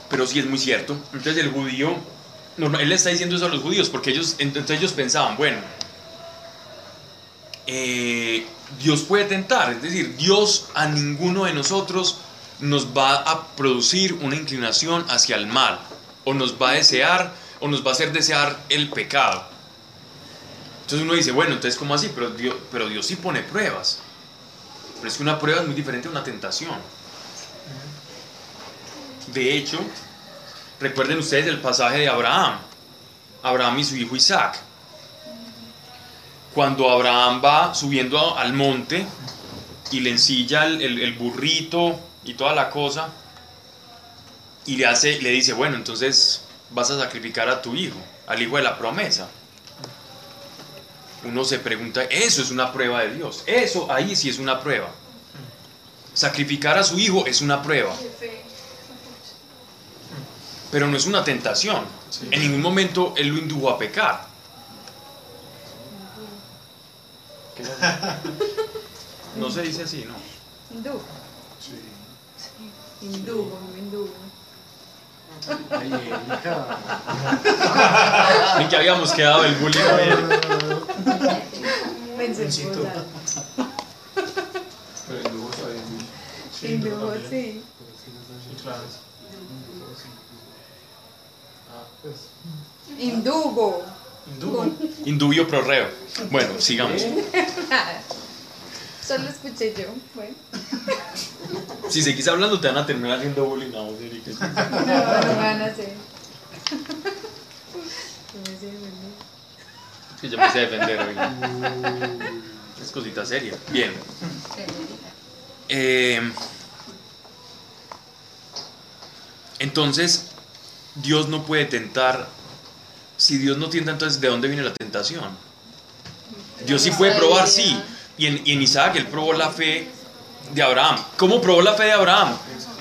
Pero sí es muy cierto. Entonces el judío, él le está diciendo eso a los judíos porque ellos, entonces ellos pensaban, bueno, eh, Dios puede tentar, es decir, Dios a ninguno de nosotros nos va a producir una inclinación hacia el mal, o nos va a desear, o nos va a hacer desear el pecado. Entonces uno dice, bueno, entonces ¿cómo así? Pero Dios, pero Dios sí pone pruebas. Pero es que una prueba es muy diferente a una tentación. De hecho, recuerden ustedes el pasaje de Abraham. Abraham y su hijo Isaac cuando Abraham va subiendo al monte y le ensilla el, burrito y toda la cosa y le hace le dice bueno entonces vas a sacrificar a tu hijo al hijo de la promesa. Uno se pregunta eso es una prueba de Dios. Eso ahí sí es una prueba. Sacrificar a su hijo es una prueba. Pero no es una tentación. En ningún momento él lo indujo a pecar. [laughs] No se dice así, ¿no? Hindú. Hindú, como hindú. Ay, Erika. Ni que habíamos quedado el bullying. En Hindú. cosa. Pero el lujo está bien. Hindú, sí. Sí, claro. Ah, pues. Hindugo. Hindú. Indubio pro reo. Bueno, sigamos. [laughs] Solo escuché yo. Bueno. [laughs] Si seguís hablando, te van a terminar haciendo bullying a vos, Erika. [laughs] No, no me van a hacer. [laughs] No me sé defender. Es que yo empecé a defender hoy. Es cosita seria. Bien. Eh, entonces, Dios no puede tentar. Si Dios no tienta, entonces, ¿de dónde viene la tentación? Dios sí puede probar, sí. Y en, Isaac él probó la fe de Abraham. ¿Cómo probó la fe de Abraham?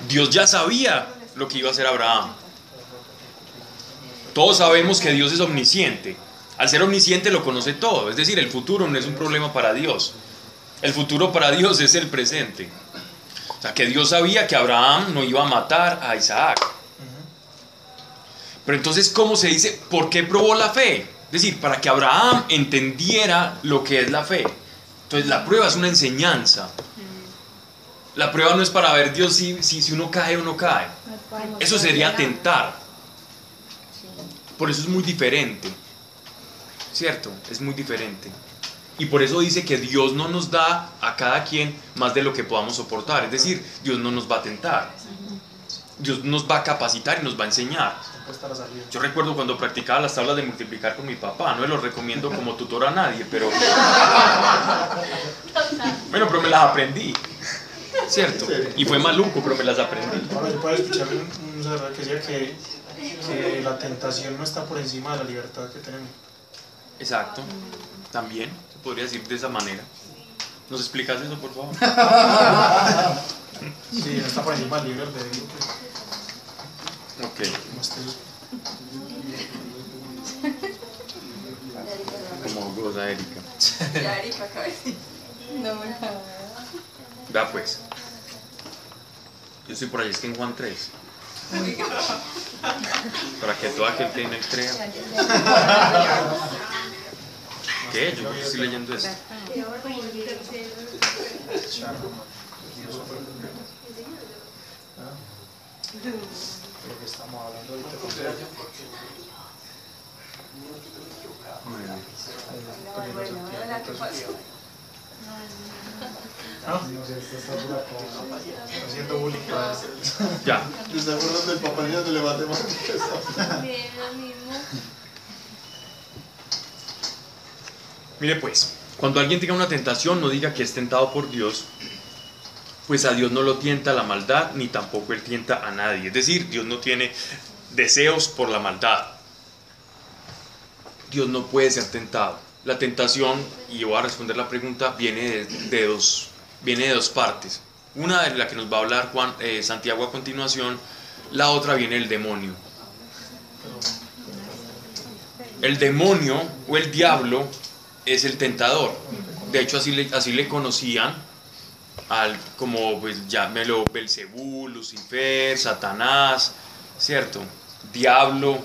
Dios ya sabía lo que iba a hacer Abraham. Todos sabemos que Dios es omnisciente. Al ser omnisciente lo conoce todo. Es decir, el futuro no es un problema para Dios. El futuro para Dios es el presente. O sea, que Dios sabía que Abraham no iba a matar a Isaac. Pero entonces, ¿cómo se dice? ¿Por qué probó la fe? Es decir, para que Abraham entendiera lo que es la fe. Entonces, la prueba es una enseñanza. La prueba no es para ver Dios si, si, si uno cae o no cae. Eso sería tentar. Por eso es muy diferente. ¿Cierto? Es muy diferente. Y por eso dice que Dios no nos da a cada quien más de lo que podamos soportar. Es decir, Dios no nos va a tentar. Dios nos va a capacitar y nos va a enseñar. La salida. Yo recuerdo cuando practicaba las tablas de multiplicar con mi papá, no lo recomiendo como tutor a nadie, pero... [laughs] Bueno, pero me las aprendí, ¿cierto? Y fue maluco, pero me las aprendí. Ahora yo puedo escuchar un, un que decía que, que la tentación no está por encima de la libertad que tenemos. Exacto, también se podría decir de esa manera. ¿Nos explicas eso, por favor? [laughs] Sí, no está por encima del libre albedrío, pues, Ok. como Como goza Erika. Ya, Erika, acaba de decir. No, no. Vea pues. Yo estoy por ahí, es que en Juan 3. Para que todo aquel que él crea. ¿Qué? Yo estoy leyendo esto. De lo que estamos hablando ahorita con Sergio. ¿Ah? Haciendo bullying. Ya. ¿Te acuerdas del papá niño de matemáticas? También lo mismo. Mire pues, cuando alguien tenga una tentación, no diga que es tentado por Dios, pues a Dios no lo tienta la maldad, ni tampoco Él tienta a nadie. Es decir, Dios no tiene deseos por la maldad. Dios no puede ser tentado. La tentación, y voy a responder la pregunta, viene de, dos, viene de dos partes. Una de la que nos va a hablar Juan, eh, Santiago a continuación, la otra viene del demonio. El demonio o el diablo es el tentador. De hecho, así así le conocían al, como pues, llámelo Belcebú, Lucifer, Satanás, ¿cierto? Diablo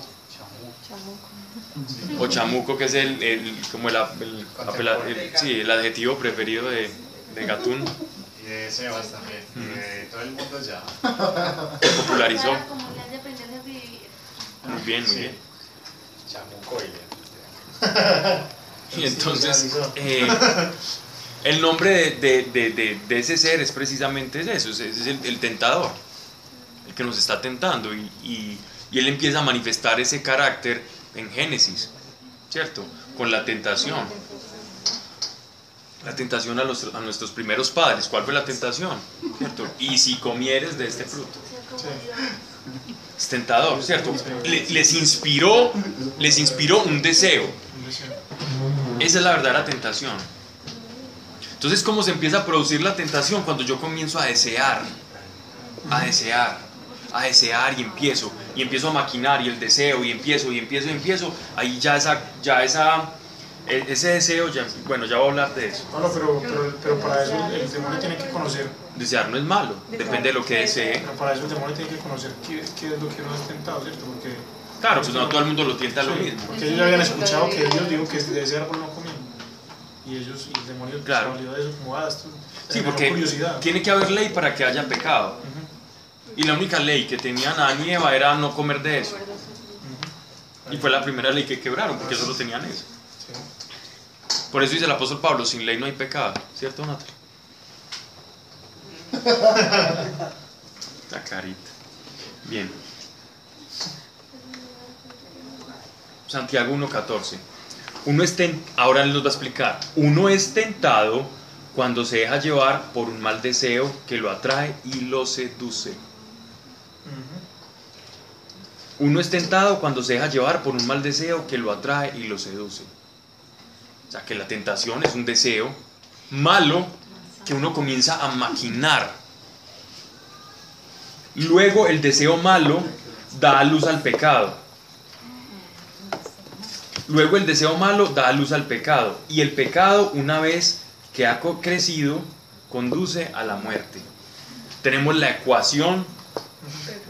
o chamuco, que es el, el- como el, el- el- sí, el adjetivo preferido de, de Gatún, Y de Sebas también. Y de todo el mundo ya. popularizó. Muy bien, muy Sí. bien. Chamuco y Y entonces, eh, el nombre de, ese ser es precisamente eso, es, es el, tentador, el que nos está tentando. Y, él empieza a manifestar ese carácter en Génesis, ¿cierto? Con la tentación. La tentación a, los- nuestros primeros padres. ¿Cuál fue la tentación? ¿Cierto? Y si comieres de este fruto. Es tentador, ¿cierto? Le- les inspiró, les inspiró un deseo. Esa es la verdadera tentación. Entonces, ¿cómo se empieza a producir la tentación? Cuando yo comienzo a desear, a desear, a desear y empiezo, y empiezo a maquinar y el deseo, y empiezo, y empiezo, y empiezo, ahí ya esa, ya esa, e- ese deseo, ya, bueno, ya voy a hablar de eso. No, no, pero, pero, pero para eso el demonio tiene que conocer, Desear no es malo, depende de lo que desee. pero para eso el demonio tiene que conocer qué, qué es lo que uno es tentado, ¿cierto? Porque, Claro, pues no todo el mundo lo tienta a lo sí, mismo. porque ellos ya habían escuchado que Dios dijo que de ese árbol no comían. Y ellos, y el demonio Claro. se valió de eso como, ah, esto Sí, porque curiosidad. tiene que haber ley para que haya pecado. Y la única ley que tenían Adán y Eva era no comer de eso. Y fue la primera ley que quebraron, porque solo tenían eso. Sí. Por eso dice el apóstol Pablo, sin ley no hay pecado. ¿Cierto, Natalia? La carita. Bien. Santiago 1.14. Uno es ten- ahora nos va a explicar. Uno es tentado cuando se deja llevar por un mal deseo que lo atrae y lo seduce. Uno es tentado cuando se deja llevar por un mal deseo que lo atrae y lo seduce. O sea, que la tentación es un deseo malo que uno comienza a maquinar. Luego el deseo malo da a luz al pecado. Luego el deseo malo da a luz al pecado. Y el pecado, una vez que ha crecido, conduce a la muerte. Tenemos la ecuación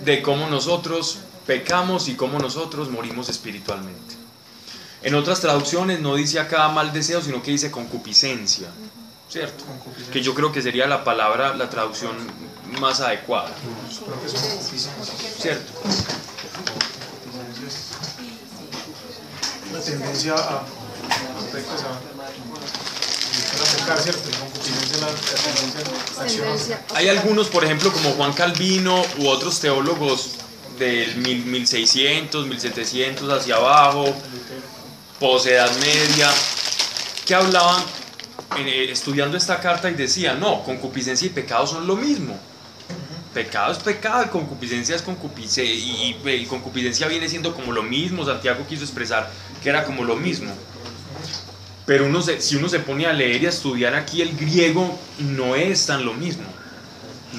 de cómo nosotros pecamos y cómo nosotros morimos espiritualmente. En otras traducciones no dice acá mal deseo, sino que dice concupiscencia, ¿cierto? Concupiscencia. Que yo creo que sería la palabra, la traducción más adecuada. ¿cierto? Una tendencia a, a. Hay algunos, por ejemplo, como Juan Calvino u otros teólogos del mil- 1600, 1700 hacia abajo, posedad media, que hablaban eh, estudiando esta carta y decían, no, concupiscencia y pecado son lo mismo. Pecado es pecado concupiscencia es concupiscencia. Y, concupiscencia viene siendo como lo mismo. Santiago quiso expresar que era como lo mismo. Pero uno se- si uno se pone a leer y a estudiar aquí el griego, no es tan lo mismo.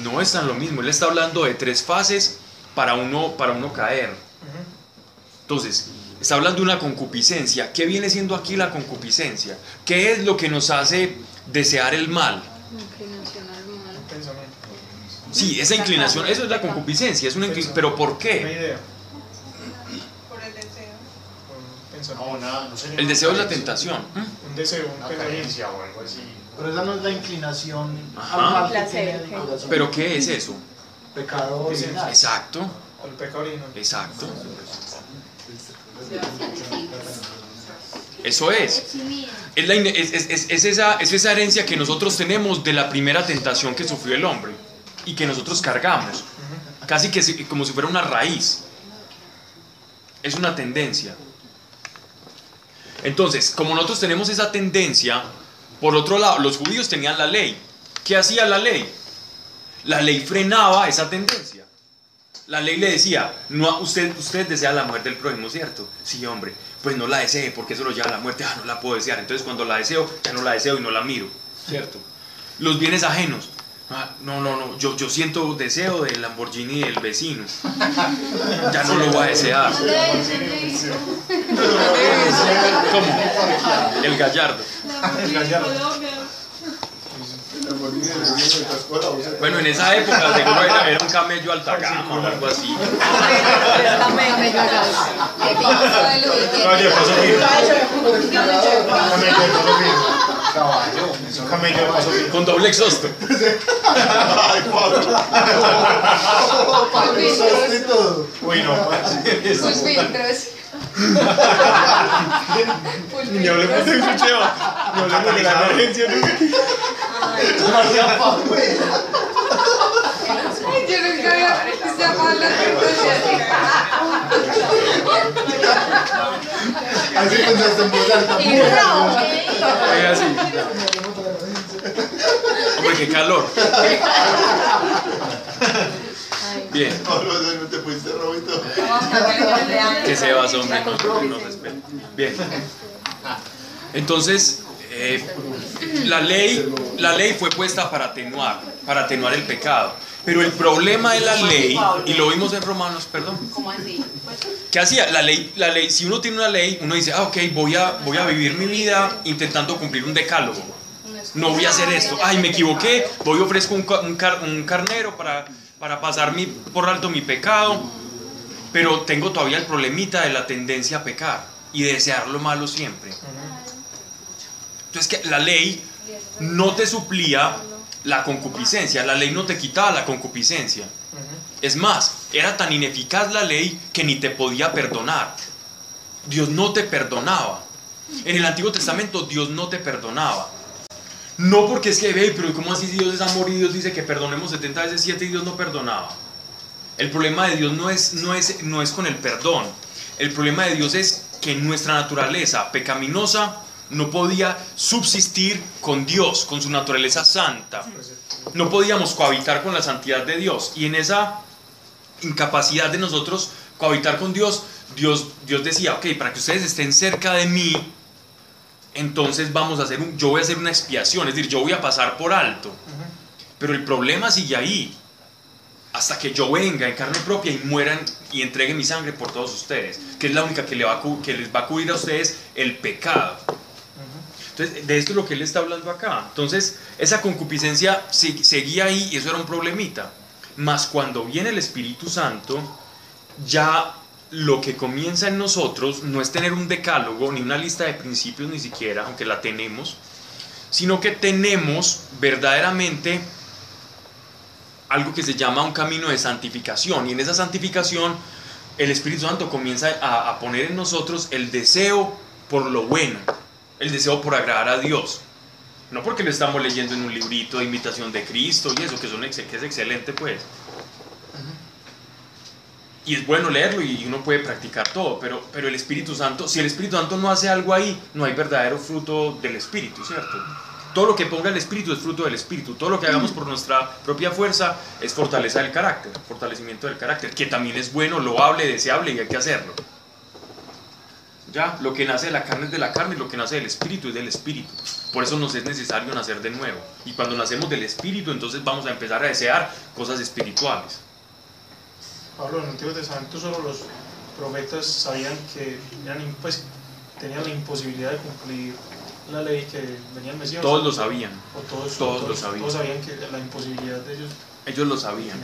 No es tan lo mismo. Él está hablando de tres fases para uno, para uno caer. Entonces, está hablando de una concupiscencia. ¿Qué viene siendo aquí la concupiscencia? ¿Qué es lo que nos hace desear el mal? Inclinación. Sí, esa inclinación, eso es la concupiscencia, es una inclinación. ¿Pero por Una qué? idea. Por el deseo. No, nada, no El deseo es la tentación. Un deseo, un Una carencia o algo así. Pero esa no es la inclinación Ajá. que Placer, tiene. ¿Pero qué es eso? Pecado original. Exacto, El pecado original. exacto. Eso es. Es, la in- es- es- es- es esa, es esa herencia que nosotros tenemos de la primera tentación que sufrió el hombre y que nosotros cargamos. Casi que como si fuera una raíz. Es una tendencia. Entonces, como nosotros tenemos esa tendencia, por otro lado, los judíos tenían la ley. ¿Qué hacía la ley? La ley frenaba esa tendencia. La ley le decía, no, usted, usted desea la muerte del prójimo, ¿cierto? Sí, hombre, pues no la desee porque eso lo lleva a la muerte, ah, no la puedo desear. Entonces cuando la deseo, ya no la deseo y no la miro, ¿cierto? Los bienes ajenos. Ah, no, no, no, yo, yo siento deseo del Lamborghini del vecino. Ya no lo voy a desear. ¿Cómo? El gallardo. Bueno, en esa época seguro era, era un camello alta gama o algo así. Camello Caballo. Es un camello de paso. Con doble exhausto. [laughs] Ay, Pablo. Usaste todo. Uy, no. Sus filtros. Ni hablemos de filtros. un cheo. Ni hablemos de la emergencia. ¿no? Ay, Yo nunca había visto a Pablo Así pensaste en voz alta. Oiga, así. Hombre, qué calor. Bien. Pablo, no te fuiste robito. Que se va, hombre, no, no respeta. Bien. Entonces, eh, la, ley, la ley fue puesta para atenuar, para atenuar el pecado. Pero el problema de la ley, y lo vimos en Romanos, perdón, ¿Cómo así? ¿qué hacía? La ley, la ley, si uno tiene una ley, uno dice, ah, ok, voy a, voy a vivir mi vida intentando cumplir un decálogo. No voy a hacer esto. Ay, me equivoqué, voy a ofrezco un, ca- un car- un carnero para, para pasar mi, por alto mi pecado. Pero tengo todavía el problemita de la tendencia a pecar y desear lo malo siempre. Entonces que la ley no te suplía la concupiscencia, la ley no te quitaba la concupiscencia. Es más, era tan ineficaz la ley que ni te podía perdonar. Dios no te perdonaba. En el Antiguo Testamento Dios no te perdonaba. No porque es que, ve, pero ¿cómo así Dios es amor y Dios dice que perdonemos 70 veces 7 y Dios no perdonaba? El problema de Dios no es, no es, no es con el perdón. El problema de Dios es que nuestra naturaleza pecaminosa no podía subsistir con Dios, con su naturaleza santa. No podíamos cohabitar con la santidad de Dios. Y en esa incapacidad de nosotros cohabitar con Dios, Dios, Dios decía, ok, para que ustedes estén cerca de mí, entonces vamos a hacer un, yo voy a hacer una expiación, es decir, yo voy a pasar por alto. Pero el problema sigue ahí, hasta que yo venga en carne propia y mueran y entregue mi sangre por todos ustedes, que es la única que, le va a que les va a cubrir a ustedes el pecado. Entonces, de esto es lo que él está hablando acá. Entonces, esa concupiscencia se- seguía ahí y eso era un problemita. Mas cuando viene el Espíritu Santo, ya lo que comienza en nosotros no es tener un decálogo ni una lista de principios ni siquiera, aunque la tenemos, sino que tenemos verdaderamente algo que se llama un camino de santificación. Y en esa santificación el Espíritu Santo comienza a, a poner en nosotros el deseo por lo bueno, el deseo por agradar a Dios. No porque lo estamos leyendo en un librito de imitación de Cristo y eso, que, son que es excelente pues. Y es bueno leerlo y uno puede practicar todo, pero, pero el Espíritu Santo, si el Espíritu Santo no hace algo ahí, no hay verdadero fruto del Espíritu, ¿cierto? Todo lo que ponga el Espíritu es fruto del Espíritu. Todo lo que hagamos por nuestra propia fuerza es fortaleza del carácter, fortalecimiento del carácter, que también es bueno, loable, deseable y hay que hacerlo. Ya, lo que nace de la carne es de la carne y lo que nace del espíritu es del espíritu. Por eso nos es necesario nacer de nuevo. Y cuando nacemos del espíritu, entonces vamos a empezar a desear cosas espirituales. Pablo, en el Antiguo Testamento solo los profetas sabían que eran, pues, tenían la imposibilidad de cumplir la ley que venía el Mesías. Todos lo sabían. O todos, todos lo sabían. Todos sabían que la imposibilidad de ellos. Ellos lo sabían.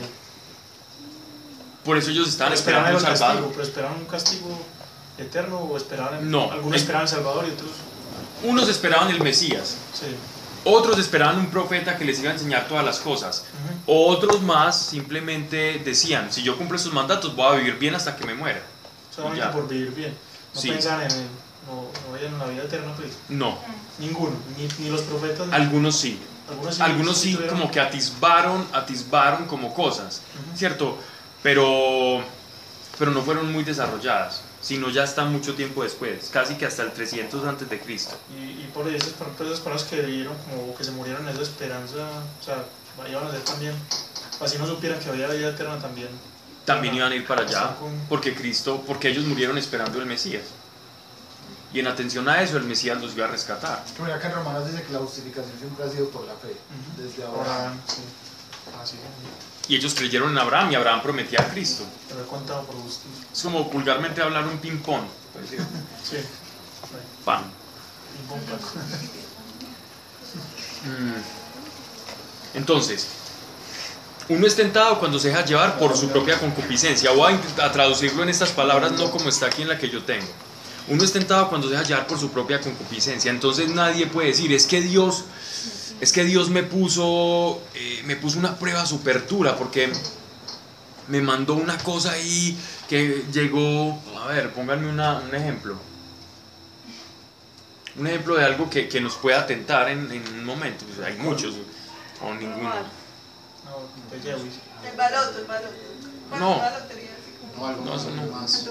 Por eso ellos estaban esperando un castigo, pero esperaban un castigo eterno o esperaban No. algunos esperaban el Salvador y otros Unos esperaban el Mesías. sí. Otros esperaban un profeta que les iba a enseñar todas las cosas. Otros más simplemente decían, si yo cumplo estos mandatos voy a vivir bien hasta que me muera. solamente por vivir bien. No Sí. pensaban en, no, no en la vida eterna, pues No, ninguno, ni, ni los profetas. ni- algunos sí. algunos Algunos sí tuvieron- como que atisbaron, atisbaron como cosas. ¿cierto? Pero, pero no fueron muy desarrolladas, sino ya hasta mucho tiempo después, casi que hasta el 300 antes de Cristo. Y, y por esas, por ejemplo, esas personas que vivieron como que se murieron en esa esperanza, o sea, iban a ser también, así no supieran que había vida eterna también. También iban a ir para allá, porque Cristo, porque ellos murieron esperando el Mesías. Y en atención a eso, el Mesías los iba a rescatar. Mira que en Romanos dice que la justificación siempre ha sido por la fe, Ujú. desde Abraham, Abraham. sí. Así es. Y ellos creyeron en Abraham y Abraham prometía a Cristo. Te lo he contado por justicia. Es como vulgarmente hablar un ping-pong. ¿sí? Pam. Mm. Entonces, uno es tentado cuando se deja llevar por su propia concupiscencia. Voy a intentar traducirlo en estas palabras, no como está aquí en la que yo tengo. Uno es tentado cuando se deja llevar por su propia concupiscencia. Entonces nadie puede decir, es que Dios, es que Dios me puso, eh, me puso una prueba súper dura porque me mandó una cosa ahí que llegó, a ver, pónganme una- un ejemplo. Un ejemplo de algo que, que nos pueda tentar en, en un momento. Pues hay muchos, o ninguno. No. El baloto, el baloto. No. No, algo No, más.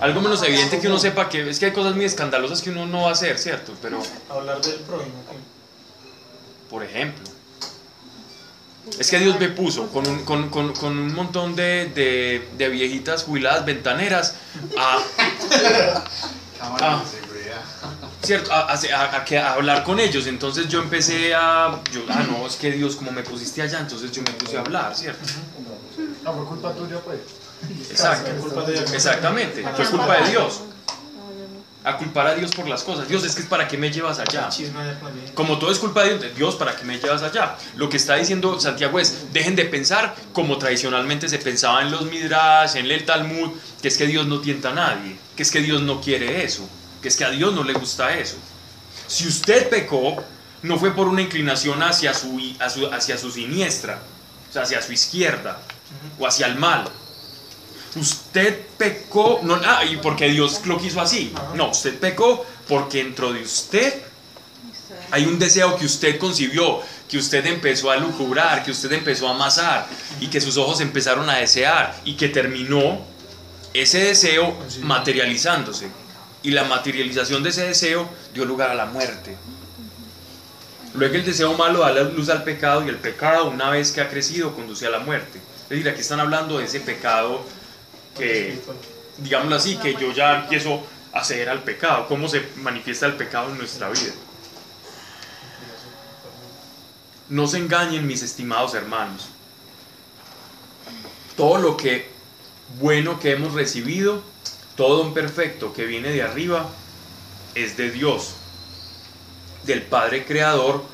Algo menos evidente que uno sepa que es que hay cosas muy escandalosas que uno no va a hacer, ¿cierto? Pero, Hablar del prójimo. por ejemplo, es que Dios me puso con un, con, con- con un montón de, de- de viejitas jubiladas ventaneras a, Cámara de seguridad. ¿cierto? A, a- a- a que- a hablar con ellos. Entonces yo empecé a, yo, ah, no, es que Dios, como me pusiste allá, entonces yo me puse a hablar, ¿cierto? No, fue culpa tuya, pues. Exacto. Culpa de ella. Exactamente, fue culpa de Dios. A culpar a Dios por las cosas. Dios, es que es para qué me llevas allá. Como todo es culpa de Dios, Dios, ¿para qué me llevas allá? Lo que está diciendo Santiago es, dejen de pensar como tradicionalmente se pensaba en los Midrash, en el Talmud, que es que Dios no tienta a nadie, que es que Dios no quiere eso, que es que a Dios no le gusta eso. Si usted pecó, no fue por una inclinación hacia su- hacia su siniestra, o sea, hacia su izquierda, o hacia el mal. Usted pecó, no, ah, y porque Dios lo quiso así. No, usted pecó porque dentro de usted hay un deseo que usted concibió, que usted empezó a lucubrar, que usted empezó a amasar y que sus ojos empezaron a desear y que terminó ese deseo materializándose. Y la materialización de ese deseo dio lugar a la muerte. Luego el deseo malo da la luz al pecado y el pecado una vez que ha crecido conduce a la muerte. Aquí están hablando de ese pecado que, digámoslo así, que yo ya empiezo a ceder al pecado, cómo se manifiesta el pecado en nuestra vida. No se engañen, mis estimados hermanos. Todo lo que bueno que hemos recibido, todo un perfecto que viene de arriba, es de Dios, del Padre Creador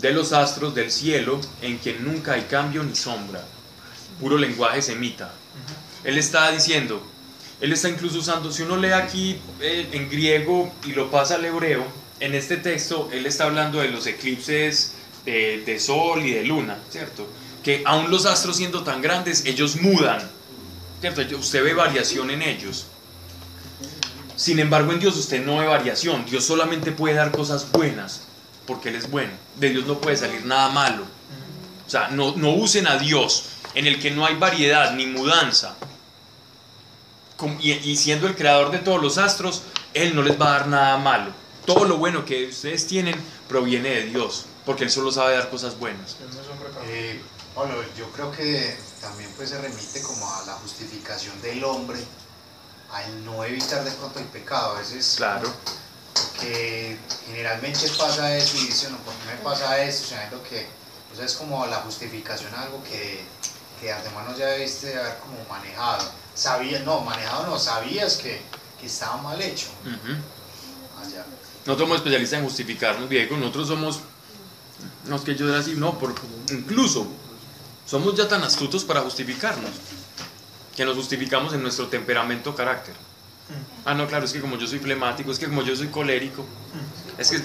de los astros del cielo, en quien nunca hay cambio ni sombra. Puro lenguaje semita. Él está diciendo, él está incluso usando, si uno lee aquí eh, en griego y lo pasa al hebreo, en este texto él está hablando de los eclipses de, de sol y de luna, ¿cierto? Que aún los astros siendo tan grandes, ellos mudan, ¿cierto? Usted ve variación en ellos. Sin embargo, en Dios usted no ve variación. Dios solamente puede dar cosas buenas, porque Él es bueno. De Dios no puede salir nada malo. O sea, no, no usen a Dios en el que no hay variedad ni mudanza. Y, siendo el creador de todos los astros, Él no les va a dar nada malo. Todo lo bueno que ustedes tienen proviene de Dios, porque Él solo sabe dar cosas buenas. Él no es hombre para- Eh, Pablo, yo creo que también pues se remite como a la justificación del hombre al no evitar de pronto el pecado. A veces Claro. que generalmente pasa eso y dice, no, ¿por qué me pasa esto? Sabiendo que, o sea, es como la justificación a algo que, que de antemano ya debiste haber como manejado. Sabías, no, manejado no, sabías que, que estaba mal hecho. Allá. Nosotros somos especialistas en justificarnos, Diego. Nosotros somos. No es que yo era así, no, por, incluso somos ya tan astutos para justificarnos que nos justificamos en nuestro temperamento o carácter. Ah, no, claro, es que como yo soy flemático, es que como yo soy colérico, que Es que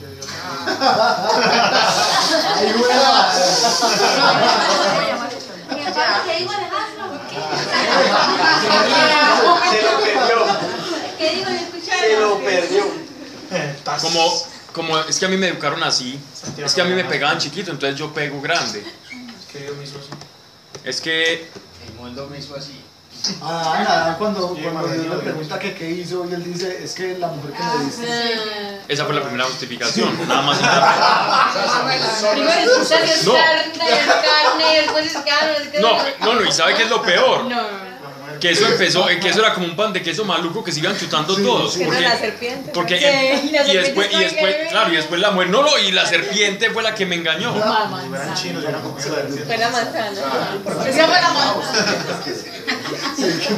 Dios Ay. ¿Qué digo Alejandro? Se lo perdió. ¿Qué digo? Se lo perdió. Como, como es que a mí me educaron así, es que a mí me pegaban chiquito, entonces yo pego grande. Es que Dios me hizo así. Es que El mundo me hizo así. Ah, nada, cuando, Sí, cuando Dios le pregunta que qué hizo y él dice, es que la mujer que me diste. esa fue la primera justificación, nada más. [laughs] Primero No. carne, carne, después es carne, después No, no, no, y ¿sabe qué es lo peor? No, no, no. Que eso empezó, que eso era como un pan de queso maluco que se iban chutando todos. Porque, la serpiente. porque Sí, y, la serpiente después, y después, claro, y después la mujer, no, no, y la serpiente fue la que me engañó. La serpiente. Fue la manzana. Se llama la manzana.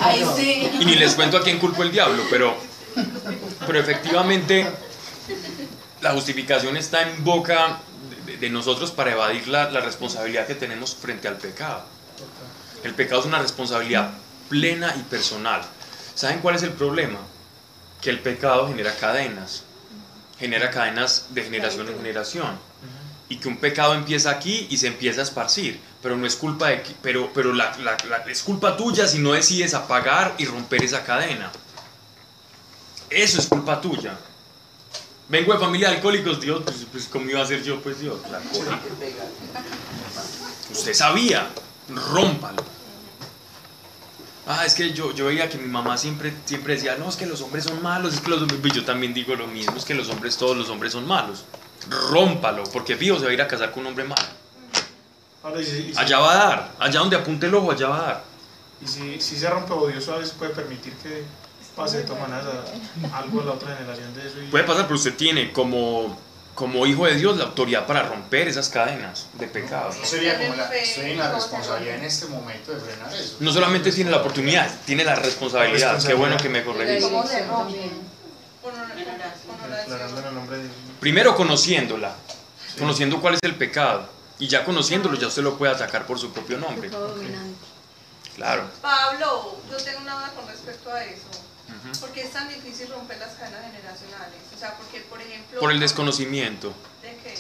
Ay, sí. Y ni les cuento a quién culpo el diablo, pero, pero efectivamente la justificación está en boca de, de nosotros para evadir la, la responsabilidad que tenemos frente al pecado. El pecado es una responsabilidad plena y personal. ¿Saben cuál es el problema? Que el pecado genera cadenas, genera cadenas de generación en generación. Y que un pecado empieza aquí y se empieza a esparcir, pero no es culpa de, pero, pero la, la- la- es culpa tuya si no decides apagar y romper esa cadena. Eso es culpa tuya. Vengo de familia de alcohólicos, Dios, pues, pues ¿cómo iba a ser yo? Pues Dios, alcohólico. Usted sabía, rómpalo. Ah, es que yo, yo veía que mi mamá siempre, siempre decía, no, es que los hombres son malos, es que los hombres, yo también digo lo mismo, es que los hombres, todos los hombres son malos. Rómpalo, porque Fío se va a ir a casar con un hombre malo. Ahora, y si, y si- Allá va a dar, allá donde apunte el ojo, allá va a dar. y si, si se rompe o Dios a veces puede permitir que pase de todas maneras algo a la otra generación de eso. Y, Puede pasar, pero usted tiene como, como hijo de Dios la autoridad para romper esas cadenas de pecado. No sería como la, estoy en la responsabilidad en este momento de frenar eso. No solamente tiene la oportunidad, tiene la responsabilidad. Qué bueno que me Dios. Primero conociéndola, conociendo cuál es el pecado. Y ya conociéndolo, ya usted lo puede atacar por su propio nombre. Claro. Pablo, yo tengo una duda con respecto a eso. ¿Por qué es tan difícil romper las cadenas generacionales? O sea, porque, por ejemplo... Por el desconocimiento. ¿De qué?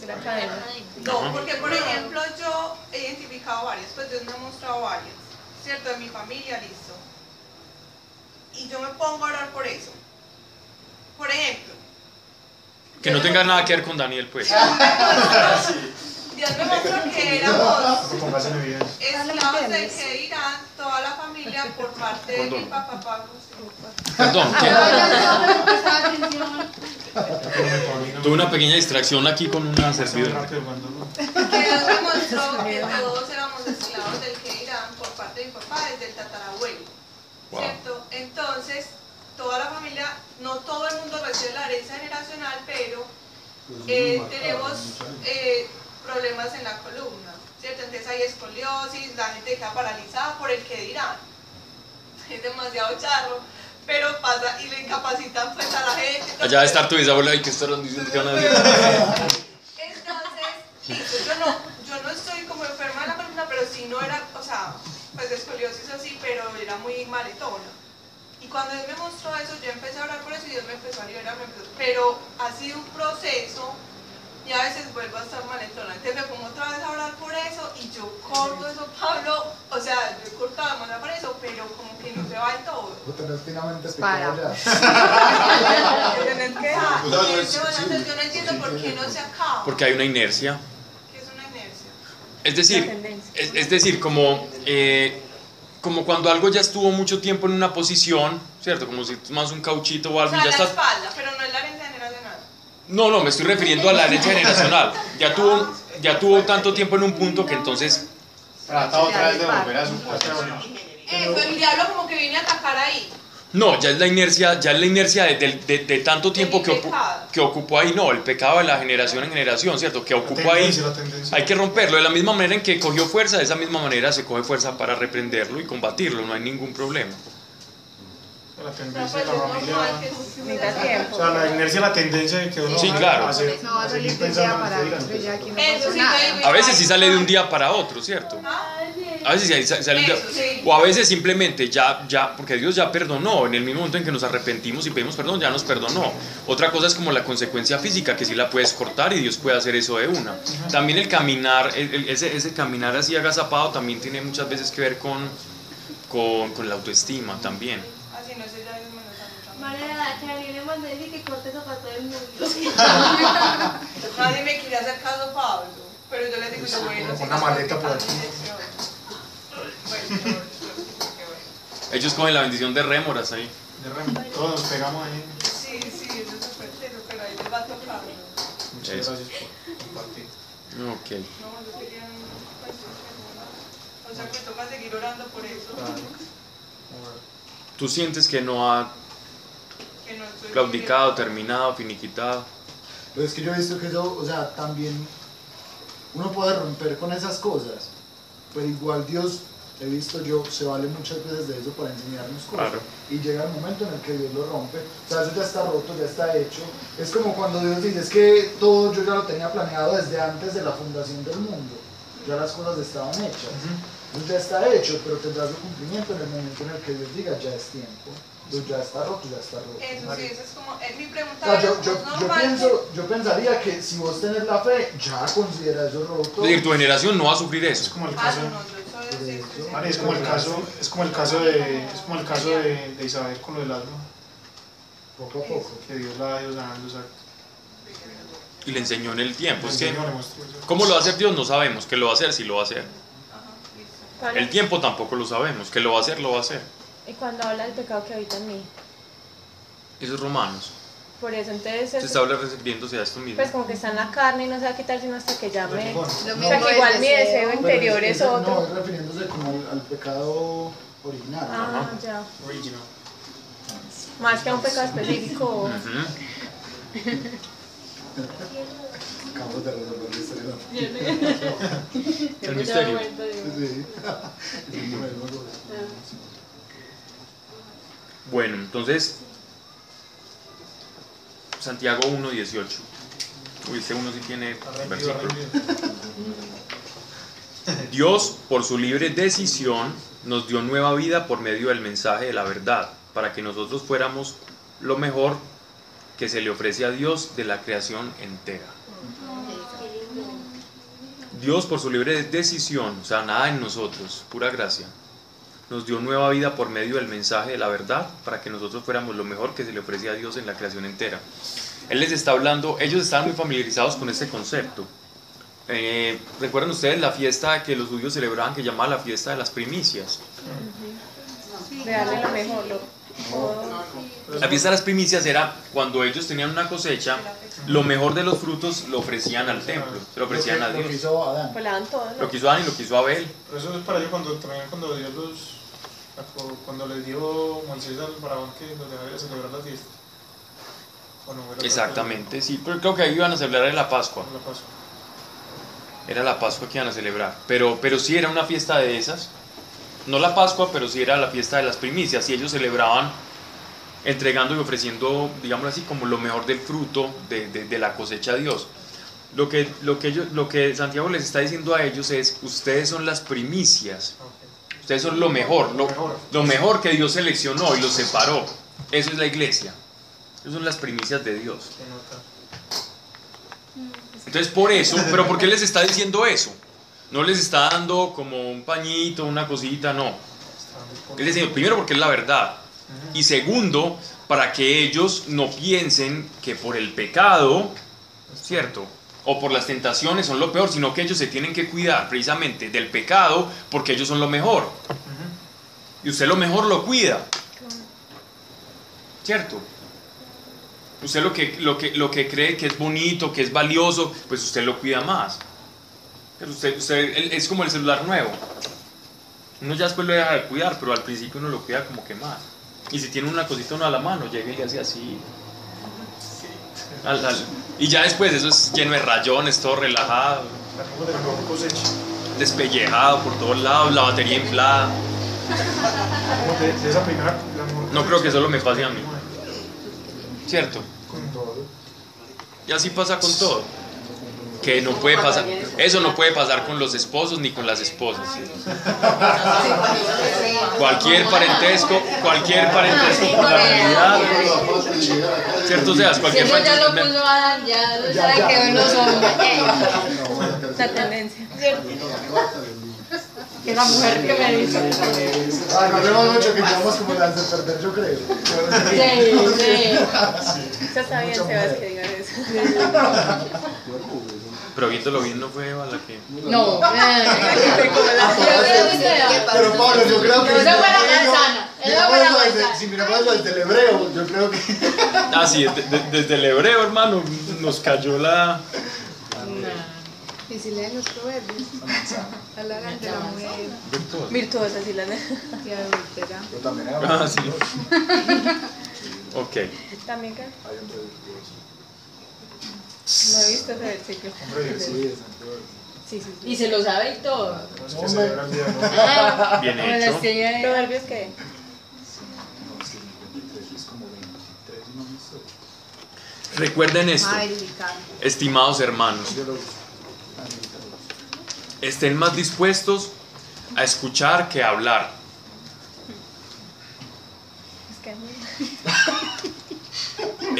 De la cadena. No, porque por ejemplo yo he identificado varias, pues Dios me ha mostrado varias, ¿cierto? De mi familia, listo. Y yo me pongo a orar por eso. Por ejemplo. Que no tenga nada que ver con Daniel, pues. [laughs] Dios me mostró que éramos esclavos del que dirán toda la familia por parte de mi papá Pablo. Perdón, que Prestaba atención. tuve una pequeña distracción aquí con una servidora. Que Dios me mostró que todos éramos esclavos del que dirán por parte de mi papá desde el tatarabuelo. Wow. ¿Cierto? Entonces, toda la familia, no todo el mundo recibe la herencia generacional, pero eh, tenemos eh, problemas en la columna, ¿cierto? Entonces hay escoliosis, la gente queda paralizada por el que dirán. [laughs] Es demasiado charro, pero pasa y le incapacitan pues a la gente. Allá debe estar tu bisabuela y que estarán diciendo que van a decir. Entonces, listo, yo no, yo no estoy como enferma de la columna, pero sí no era, o sea, pues de escoliosis así, pero era muy maletona. Y cuando Dios me mostró eso, yo empecé a orar por eso y Dios me empezó a liberar, me empezó- pero ha sido un proceso y a veces vuelvo a estar maletona. Entonces me pongo otra vez a orar por eso y yo corto eso, Pablo, o sea, yo he cortado de manera por eso, pero como que no se va del todo. Tenés finamente Para. pecado [laughs] ya. Tenés que dejar. O sea, no entonces, yo no entiendo por qué no se acaba. Porque hay una inercia. ¿Qué es una inercia? Es La decir, es, es decir, como, eh, como cuando algo ya estuvo mucho tiempo en una posición, ¿cierto? Como si más un cauchito o O algo sea, y ya la está. espalda, pero no es la. No, no, me estoy refiriendo a la herencia generacional. Ya tuvo, ya tuvo tanto tiempo en un punto que entonces Trata otra vez de volver a su puesto. Eso, el diablo como que viene a atacar ahí. No, ya es la inercia, ya es la inercia de, de- de- de tanto tiempo que, que ocupó ahí, no, el pecado de la generación en generación, ¿cierto? Que ocupó ahí, hay que romperlo, de la misma manera en que cogió fuerza, de esa misma manera se coge fuerza para reprenderlo y combatirlo, no hay ningún problema. La tendencia pues de la familia. O sea, la inercia, la tendencia de que uno Sí, claro. No va a veces sí sale de un día para otro, ¿cierto? A veces sí sale de un día-. O a veces simplemente ya, ya, porque Dios ya perdonó, en el mismo momento en que nos arrepentimos y pedimos perdón, ya nos perdonó. Otra cosa es como la consecuencia física, que sí la puedes cortar y Dios puede hacer eso de una. También el caminar, el- el- ese, ese caminar así agazapado también tiene muchas veces que ver con, con, con la autoestima también. Así no sé, ya es menos Charlie le mandé que corte eso para todo el mundo. Nadie [laughs] [laughs] me quiere hacer caso, Pablo. Pero yo le digo, yo bueno, Una sigas maleta por aquí. Ellos cogen la bendición de rémoras ahí. De remo, Todos nos pegamos ahí. Sí, sí, eso es chévere, pero ahí les va tocando. Muchas Eso. gracias por compartir. Ok. No, yo quería o sea que me toca seguir orando por eso. Claro. [laughs] ¿Tú sientes que no ha Que no estoy claudicado, terminado, finiquitado? Pero es que yo he visto que eso, o sea, también uno puede romper con esas cosas, pero igual Dios, he visto yo, se vale muchas veces de eso para enseñarnos cosas. Claro. Y llega el momento en el que Dios lo rompe. O sea, eso ya está roto, ya está hecho. Es como cuando Dios dice, es que todo yo ya lo tenía planeado desde antes de la fundación del mundo. Ya las cosas estaban hechas. Entonces ya está hecho, pero tendrá su cumplimiento en el momento en el que Dios diga, ya es tiempo. Entonces ya está roto, ya está roto. Eso sí, eso es como, es mi pregunta. O sea, yo, es, yo, ¿es yo, pienso, yo pensaría que si vos tenés la fe, ya considera eso roto. Es decir, tu generación no va a sufrir Es eso. como el que- Ah, caso. es como el caso, es como el caso de, es como el caso de, de Isabel con lo del alma, Poco a poco. que Dios la ha ido sanando, exacto. Y le enseñó en el tiempo. Es que. ¿cómo lo va a hacer Dios? No sabemos. ¿Qué lo va a hacer? Sí lo va a hacer. Ajá, listo. Pablo, El tiempo tampoco lo sabemos. ¿Qué lo va a hacer? Lo va a hacer. Y cuando habla del pecado que habita en mí. Eso es Romanos. Por eso, entonces, Se es- está refiriéndose a esto mismo. pues como que está en la carne y no se va a quitar sino hasta que llame. Bueno, Lo O mismo sea, que el igual mi deseo interior es ese- No, otro. es refiriéndose como al, al pecado original. Ah, ya. original. Más que a un pecado específico. Ujú. Acabamos de resolver la historia. El misterio. [laughs] Sí. [laughs] Es el nuevo, ¿no? Bueno, entonces, Santiago 1.18. Uy, este uno sí tiene versículo. Dios, por su libre decisión, nos dio nueva vida por medio del mensaje de la verdad, para que nosotros fuéramos lo mejor que se le ofrece a Dios de la creación entera. Dios, por su libre decisión, o sea, nada en nosotros, pura gracia, nos dio nueva vida por medio del mensaje de la verdad, para que nosotros fuéramos lo mejor que se le ofrece a Dios en la creación entera. Él les está hablando, ellos estaban muy familiarizados con este concepto. Eh, ¿Recuerdan ustedes la fiesta que los judíos celebraban que llamaba la fiesta de las primicias? Lo mejor. La fiesta de las primicias era cuando ellos tenían una cosecha, lo mejor de los frutos lo ofrecían al templo, se lo ofrecían a Dios. Pues. Lo que hizo Adán y lo que hizo Abel. Eso es para ellos cuando también cuando Dios los cuando les dio Moisés al faraón que los dejaba ir a celebrar la fiesta. ¿O no? Era otra Exactamente, sí, pero creo que ahí iban a celebrar en la Pascua. la Pascua. Era la Pascua que iban a celebrar. Pero, pero sí era una fiesta de esas. No la Pascua, pero sí era la fiesta de las primicias. Y ellos celebraban entregando y ofreciendo, digamos así, como lo mejor del fruto de, de- de la cosecha a Dios. Lo que, lo, que ellos, lo que Santiago les está diciendo a ellos es, ustedes son las primicias. Ustedes son lo mejor, lo, mejor. que Dios seleccionó y los separó. Eso es la iglesia. Esas son las primicias de Dios. Entonces por eso, pero ¿por qué les está diciendo eso? No les está dando como un pañito, una cosita, no. Les dice, primero porque es la verdad. Y segundo, para que ellos no piensen que por el pecado, ¿cierto? O por las tentaciones son lo peor, sino que ellos se tienen que cuidar precisamente del pecado porque ellos son lo mejor. Y usted lo mejor lo cuida. ¿Cierto? Usted lo que, lo, que, lo que cree que es bonito, que es valioso, pues usted lo cuida más. Pero usted, usted es como el celular nuevo. Uno ya después lo deja de cuidar, pero al principio uno lo cuida como que más. Y si tiene una cosita uno a la mano, llega y le hace así. Al- al- y ya después eso es lleno de rayones, todo relajado, despellejado por todos lados, la batería inflada. No creo que solo me pase a mí. ¿Cierto? Con todo. Y así pasa con todo. Que no puede pasar. Eso no puede pasar con los esposos ni con las esposas. Cualquier parentesco, cualquier parentesco con la realidad. ¿Cierto? O sea, cualquier Eso ya lo parentesco. puso Adam, ya lo sabe que ven los hombres. [laughs] La tendencia. que la mujer que me dice. Ah, no hablemos mucho que quedamos como las de perder, yo creo. Sí, sí. Eso está bien, Sebas, que digan eso. Pero viéndolo bien no fue Eva la que. No. [laughs] Pero Pablo, yo creo que. Si fue la miramos- manzana, fue la. Si miramos desde el hebreo, yo creo que. Ah, sí, de- de- desde el hebreo, hermano, nos cayó la. Y si leen los proverbios, hablarán de la mujer Virtuosa, sí, la y adúltera. Yo también. Ah, sí. Ok. También que Hay un religioso. No he visto ese versículo. Sí, es entonces. Sí, sí, Y se lo sabe y todo. No es que se celebra el día hoy. Ah, Bien hecho. que ¿Proverbios qué? No, sí, 23 es como 23, no me sé. Recuerden esto, estimados hermanos. No, Estén más dispuestos a escuchar que a hablar. Es que [laughs]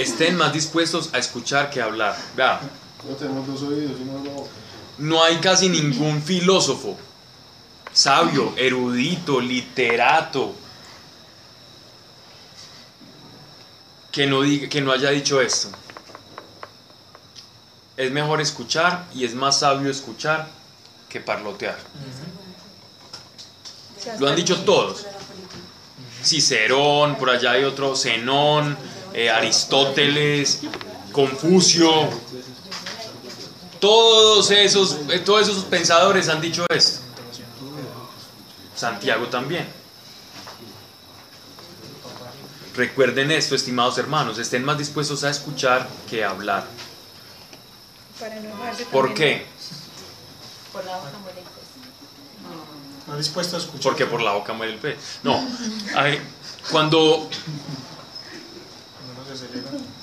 Estén más dispuestos a escuchar que a hablar. Vea, No tenemos dos oídos y una boca. no hay casi ningún filósofo, sabio, erudito, literato, que no, diga, que no haya dicho esto. Es mejor escuchar y es más sabio escuchar que parlotear. Lo han dicho todos. Cicerón, por allá hay otro, Zenón, eh, Aristóteles, Confucio. Todos esos, eh, todos esos pensadores han dicho esto. Santiago también. Recuerden esto, estimados hermanos, estén más dispuestos a escuchar que a hablar. ¿Por qué? Por la boca muere el pez. No dispuesto a escuchar. Porque por la boca muere el pez. No, cuando Cuando uno se celebra.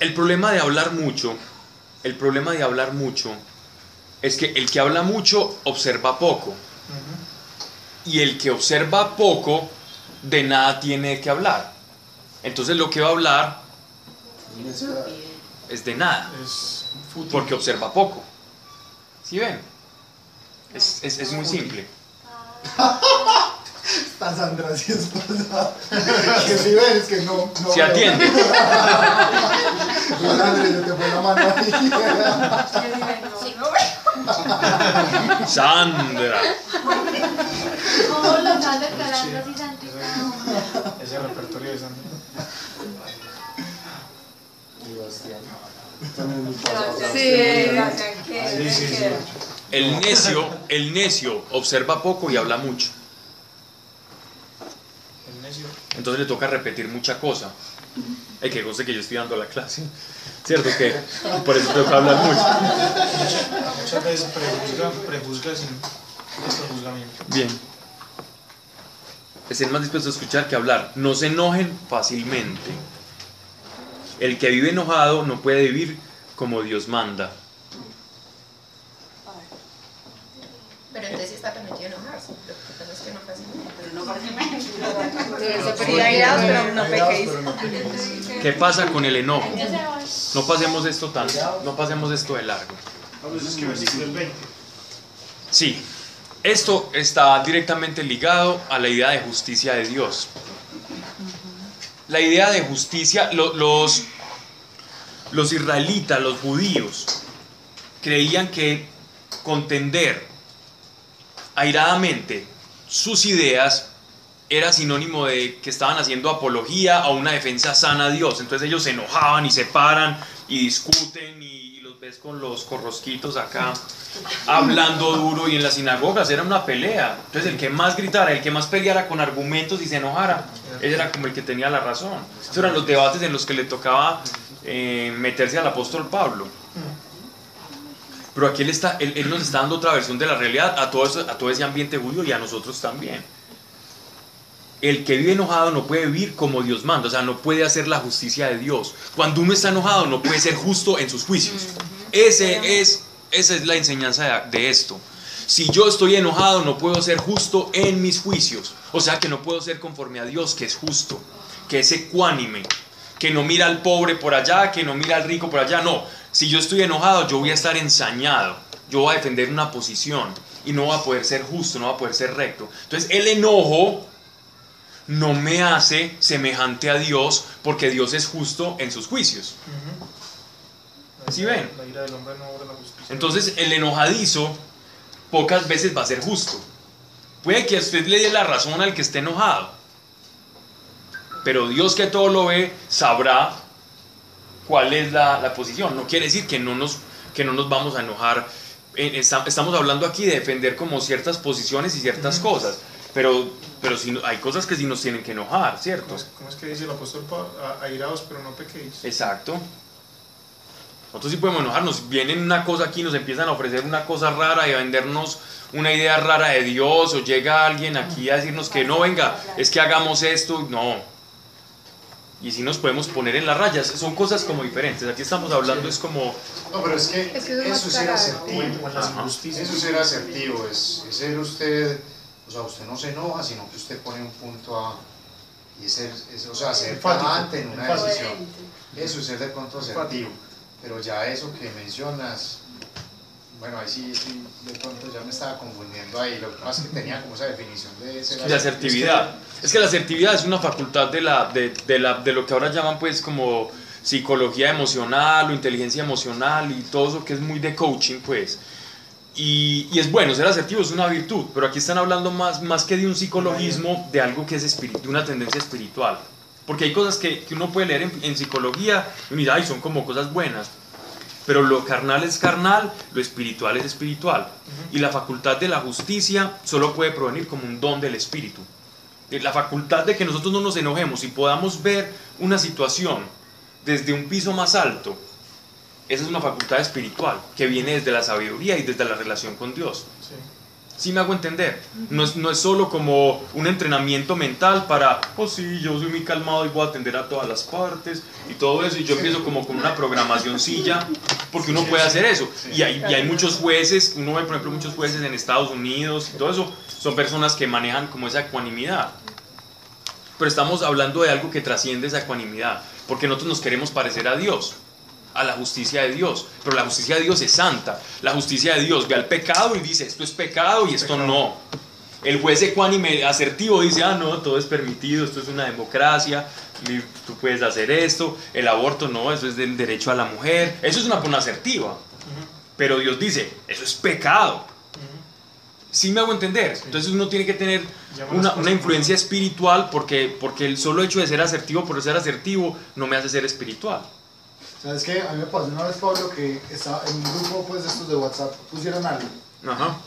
El problema de hablar mucho, el problema de hablar mucho es que el que habla mucho observa poco y el que observa poco de nada tiene que hablar. Entonces lo que va a hablar es de nada Es porque observa poco. ¿Sí ven? Es, es- es muy simple. [laughs] Está Sandra, [laughs] sí es pasada. Que si ves que no. no Se atiende. Pues, Andrés, se te fue la mano ahí. Sí, no veo. Sandra. ¿Cómo lo estás declarando así, Santita? Ese repertorio de Sandra. Sí, Sí, sí, sí. El necio, el necio observa poco y habla mucho. El necio. Entonces le toca repetir mucha cosa. Hay que conste que yo estoy dando la clase. ¿Cierto? Que por eso tengo que hablar mucho. Muchas veces prejuzga, prejuzga sin juzgamiento. Bien. Estén más dispuestos a escuchar que a hablar. No se enojen fácilmente. El que vive enojado no puede vivir como Dios manda. Pero entonces está permitido enojarse. Lo que pasa es que no fácilmente. Pero no fácilmente. Pequéis. ¿Qué pasa con el enojo? No pasemos esto tan, no pasemos esto de largo. A veces que versículo el 20. Sí, esto está directamente ligado a la idea de justicia de Dios. La idea de justicia, lo- los, los israelitas, los judíos, creían que contender airadamente sus ideas era sinónimo de que estaban haciendo apología a una defensa sana a Dios. Entonces ellos se enojaban y se paran y discuten y, y los ves con los corrosquitos acá, [laughs] hablando duro y en las sinagogas era una pelea. Entonces el que más gritara, el que más peleara con argumentos y se enojara, él era como el que tenía la razón. Esos eran los debates en los que le tocaba eh, meterse al apóstol Pablo. Pero aquí él, está, él, él nos está dando otra versión de la realidad a todo, eso- a todo ese ambiente judío y a nosotros también. El que vive enojado no puede vivir como Dios manda, o sea, no puede hacer la justicia de Dios. Cuando uno está enojado no puede ser justo en sus juicios. Ese es, esa es la enseñanza de, de esto. Si yo estoy enojado no puedo ser justo en mis juicios. O sea que no puedo ser conforme a Dios, que es justo, que es ecuánime, que no mira al pobre por allá, que no mira al rico por allá. No, si yo estoy enojado yo voy a estar ensañado, yo voy a defender una posición y no va a poder ser justo, no va a poder ser recto. Entonces el enojo no me hace semejante a Dios porque Dios es justo en sus juicios. ¿Sí ven? Entonces el enojadizo pocas veces va a ser justo. Puede que usted le dé la razón al que esté enojado, pero Dios que todo lo ve sabrá cuál es la, la posición. No quiere decir que no nos, que no nos vamos a enojar. Eh, esta- Estamos hablando aquí de defender como ciertas posiciones y ciertas cosas, pero, pero si no- hay cosas que sí nos tienen que enojar, ¿cierto? ¿Cómo es, que dice el apóstol Pablo? Airaos, pero no pequéis. Exacto. Nosotros sí podemos enojarnos. Vienen una cosa aquí, nos empiezan a ofrecer una cosa rara y a vendernos una idea rara de Dios, o llega alguien aquí a decirnos que no, venga, es que hagamos esto. No. Y si nos podemos poner en las rayas. Son cosas como diferentes. Aquí estamos hablando, es como. No, pero es que, Es que eso es eso es ser asertivo. Eso es ser asertivo, es, es ser usted, o sea, usted no se enoja, sino que usted pone un punto a, y es ser, es, o sea, ser tajante en una enfático. decisión. Eso es ser de pronto asertivo. Pero ya eso que mencionas, bueno, ahí sí, sí, de pronto ya me estaba confundiendo ahí. Lo que pasa es que tenía como esa definición de ser de asertividad. Es que la asertividad es una facultad de, la, de, de la, de lo que ahora llaman pues como psicología emocional o inteligencia emocional y todo eso que es muy de coaching pues. Y, y es bueno, ser asertivo es una virtud, pero aquí están hablando más, más que de un psicologismo, de algo que es espíritu, de una tendencia espiritual. Porque hay cosas que, que uno puede leer en, en psicología y dice, ay, son como cosas buenas. Pero lo carnal es carnal, lo espiritual es espiritual. Y la facultad de la justicia solo puede provenir como un don del espíritu. La facultad de que nosotros no nos enojemos y podamos ver una situación desde un piso más alto, esa es una facultad espiritual que viene desde la sabiduría y desde la relación con Dios. Sí. ¿Sí me hago entender? No es, no es solo como un entrenamiento mental para, oh sí, yo soy muy calmado y voy a atender a todas las partes y todo eso, y yo empiezo como con una programacióncilla, porque uno puede hacer eso. Y hay, y hay muchos jueces, uno ve por ejemplo muchos jueces en Estados Unidos y todo eso, son personas que manejan como esa ecuanimidad. Pero estamos hablando de algo que trasciende esa ecuanimidad, porque nosotros nos queremos parecer a Dios, a la justicia de Dios, pero la justicia de Dios es santa. La justicia de Dios ve al pecado y dice, esto es pecado y esto no. El juez ecuánime asertivo dice, ah, no, todo es permitido, esto es una democracia, tú puedes hacer esto, el aborto no, eso es del derecho a la mujer, eso es una persona asertiva. Pero Dios dice, eso es pecado. ¿Sí me hago entender? Entonces uno tiene que tener una, una influencia espiritual porque, porque el solo hecho de ser asertivo por ser asertivo no me hace ser espiritual. ¿Sabes qué? A mí me pasó una vez, Pablo, que estaba en un grupo pues, de estos de WhatsApp, pusieron algo. Ajá.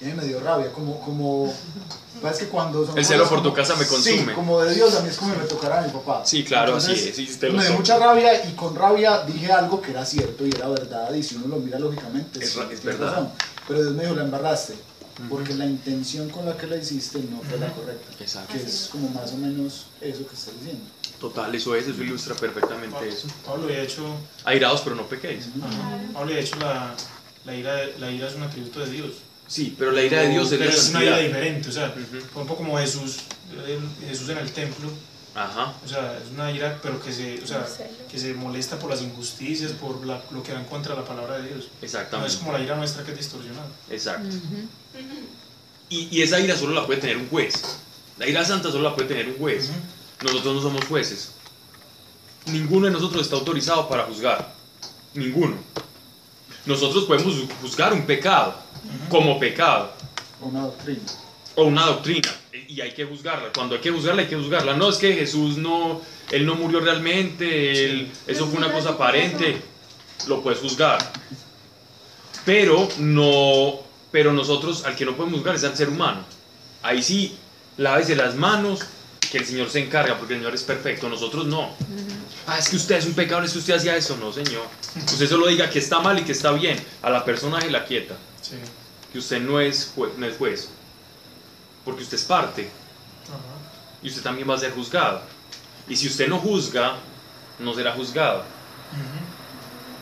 Y a mí me dio rabia, como, como, parece que cuando son El celo cosas por tu como- casa me consume. Sí, como de Dios, a mí es como si me tocara a mi papá. Sí, claro, así es, sí, te lo me dio mucha rabia y con rabia dije algo que era cierto y era verdad, y si uno lo mira lógicamente, Es sí, ra- es tienes verdad. Pero Dios me dijo, la embarraste, porque la intención con la que la hiciste no fue la correcta. Exacto. Que es como más o menos eso que estás diciendo. Total, eso es, eso ilustra perfectamente eso. Pablo, de hecho, Airados, pero no pequéis. ajá, Pablo, de hecho la, la, ira, la ira es un atributo de Dios. Sí, pero la ira de Dios es Pero es una ira diferente, o sea, por ejemplo como Jesús, Jesús en el templo, Ajá. o sea, es una ira, pero que se, o sea, que se molesta por las injusticias, por la- lo que va en contra de la palabra de Dios. No es Exactamente. como la ira nuestra que es distorsionada. Exacto. Y, y esa ira solo la puede tener un juez. La ira santa solo la puede tener un juez. Nosotros no somos jueces. Ninguno de nosotros está autorizado para juzgar. Ninguno. Nosotros podemos juzgar un pecado como pecado O una doctrina. o una doctrina y hay que juzgarla. Cuando hay que juzgarla, hay que juzgarla. No es que Jesús no, él no murió realmente, él- eso fue una cosa aparente. lo puedes juzgar. Pero no, pero nosotros al que no podemos juzgar es al ser humano. Ahí sí, lávese las manos, que el Señor se encarga, porque el Señor es perfecto, nosotros no. Ah, es que usted es un pecador, es que usted hacía eso, no, Señor. Usted solo diga que está mal y que está bien, a la persona se la quieta, Sí. que usted no es, no es juez, porque usted es parte y usted también va a ser juzgado. Y si usted no juzga, no será juzgado.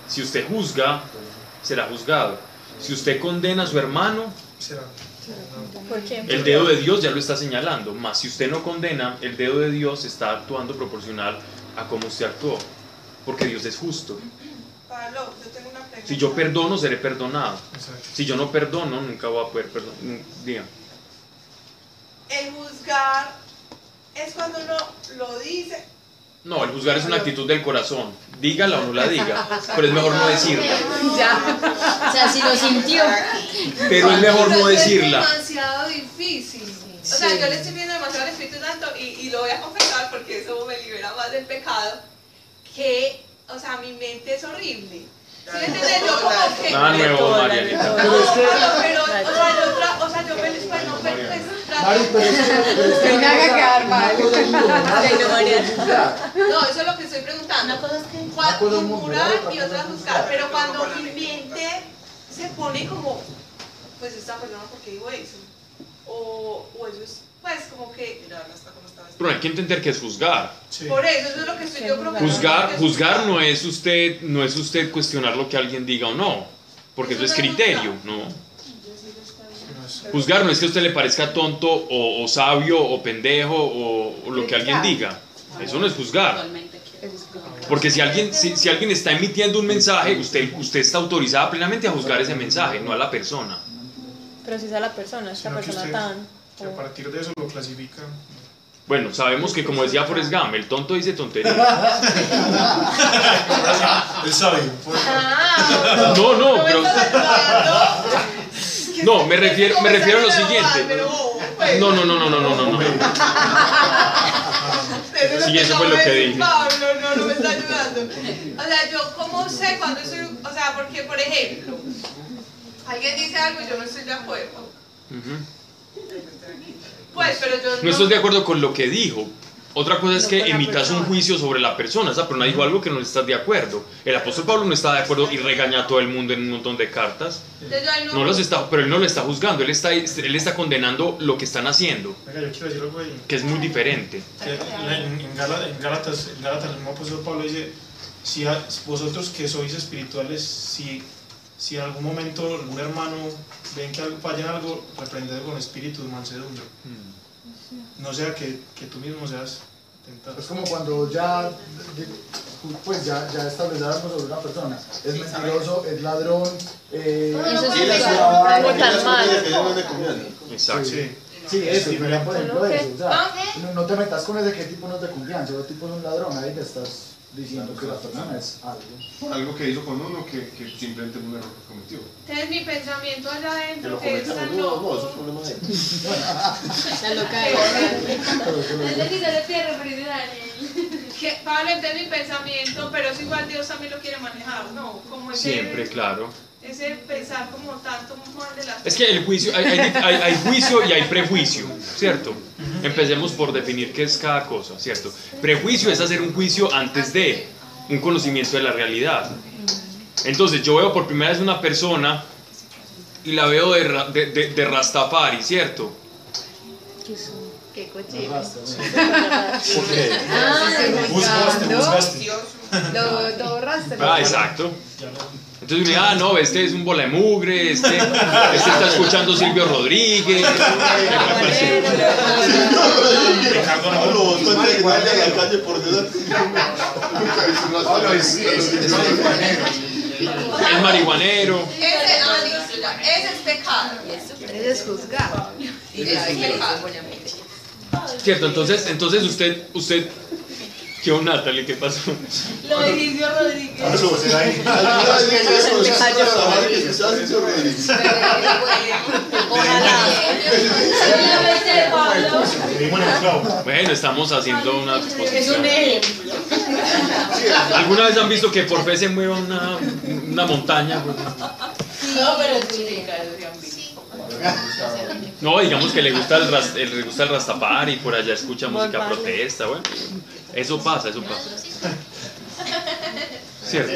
Si usted juzga, será juzgado. Si usted condena a su hermano, Será. El dedo de Dios ya lo está señalando. Más si usted no condena, el dedo de Dios está actuando proporcional a cómo usted actuó. Porque Dios es justo. Pablo, yo tengo una pregunta. Si yo perdono, seré perdonado. Exacto. Si yo no perdono, nunca voy a poder perdonar. Diga. El juzgar es cuando uno lo dice. No, el juzgar es una actitud del corazón. Dígala o no la diga. [laughs] Pero es mejor no decirla. Ya. O sea, si lo sintió. Pero es mejor no Pero es decirla. demasiado difícil. O sea, yo le estoy viendo demasiado al Espíritu Santo y, y lo voy a confesar porque eso me libera más del pecado. Que, o sea, mi mente es horrible. ¿Sí me entiendes? Yo como que. Nada nuevo, Marianita. No, Pero pero, pero, o sea, yo me pues, no, trato- Mari, pero es que, pero [laughs] es que me haga quedar mal. No, eso es lo que estoy preguntando. Una cosa es que. Murmurar y otra juzgar. pero cuando mi mente se pone como, pues esta persona, ¿por qué dijo eso? O, o eso es, pues como que, Pero hay que entender que es juzgar. Sí. por eso, eso es lo que estoy yo preguntando. Juzgar, juzgar no es usted, no es usted cuestionar lo que alguien diga o no, porque eso es criterio, ¿no? Juzgar no es que a usted le parezca tonto o, o sabio o pendejo o, o lo que alguien diga. Eso no es juzgar. Porque si alguien, si, si alguien está emitiendo un mensaje, usted, usted está autorizada plenamente a juzgar ese mensaje, no a la persona. Pero si es a la persona, esta Sino que persona tan. que a partir de eso lo clasifican. Bueno, sabemos que como decía Forrest Gump, el tonto dice tontería. [laughs] Él sabe. por- Ah, No, no, pero... No, me refiero, me refiero a lo siguiente. pues, No, no, no, no, no, no, no. no. Eso Sí, fue lo que dije. Pablo, no, no me está ayudando. O sea, yo cómo sé cuando estoy, o sea, porque por ejemplo, alguien dice algo y yo no estoy de acuerdo. Pues, pero yo No estoy de acuerdo con lo que dijo. Otra cosa es que emitas un juicio sobre la persona. Esa persona dijo algo que no estás de acuerdo. El apóstol Pablo no está de acuerdo y regaña a todo el mundo en un montón de cartas. No, No los está, pero él no lo está juzgando. Él está, él está condenando lo que están haciendo, que es muy diferente. En, Gálatas, en Gálatas, el mismo apóstol Pablo dice, si a- vosotros que sois espirituales, si, si en algún momento algún hermano ven que algo, falla en algo, reprended con espíritu de mansedumbre. No sea que, que tú mismo seas tentado. Es como cuando ya, pues ya, ya establecemos sobre una persona. Es mentiroso, es ladrón, eh, Eso sí la es ciudad- algo tan mal. es. Exacto. Sí. Sí, eso, pero por ejemplo ¿Cómo eso, o sea, no, no te metas con ese que tipo no es de confianza, ese tipo es un ladrón, ahí le estás diciendo que la persona es algo. Algo que hizo con uno que, que simplemente fue un error que cometió. Entonces mi pensamiento allá adentro que es tan No, no, loco. eso es problema de él. La loca de [laughs] Es lo que se le pide referir a él. Vale, entonces mi pensamiento, pero es igual Dios también lo quiere manejar, ¿no? Como Siempre, claro. Ese pensar como tanto mal de las Es que el juicio, hay, hay, hay- hay juicio y hay prejuicio, ¿cierto? Empecemos por definir qué es cada cosa, ¿cierto? Prejuicio es hacer un juicio antes de un conocimiento de la realidad. Entonces, yo veo por primera vez una persona y la veo de, de, de- de Rastafari, ¿cierto? Qué. Ah, Juzgaste, juzgaste. Dios. Lo. Ah, exacto. Entonces dice, ah, no, este es un bola de mugre, este, este está escuchando Silvio Rodríguez. Es, [laughs] marihuanero. Es marihuanero. Ese, ah, es pecado. Ese es pecado. Cierto, entonces, entonces usted, usted, ¿qué onda, Natalie? ¿Qué pasó? [laughs] Lo Silvio Rodríguez. Pablo, será ahí. Es Rodríguez. Ojalá. Bueno, estamos haciendo una Es un. ¿Alguna vez han visto que por fe se mueva una, una montaña? No, pero sí, claro, sí. No, digamos que le gusta el, ras- el- le gusta el rastafari y por allá escucha música protesta, bueno. Eso pasa, eso pasa. [laughs] Cierto.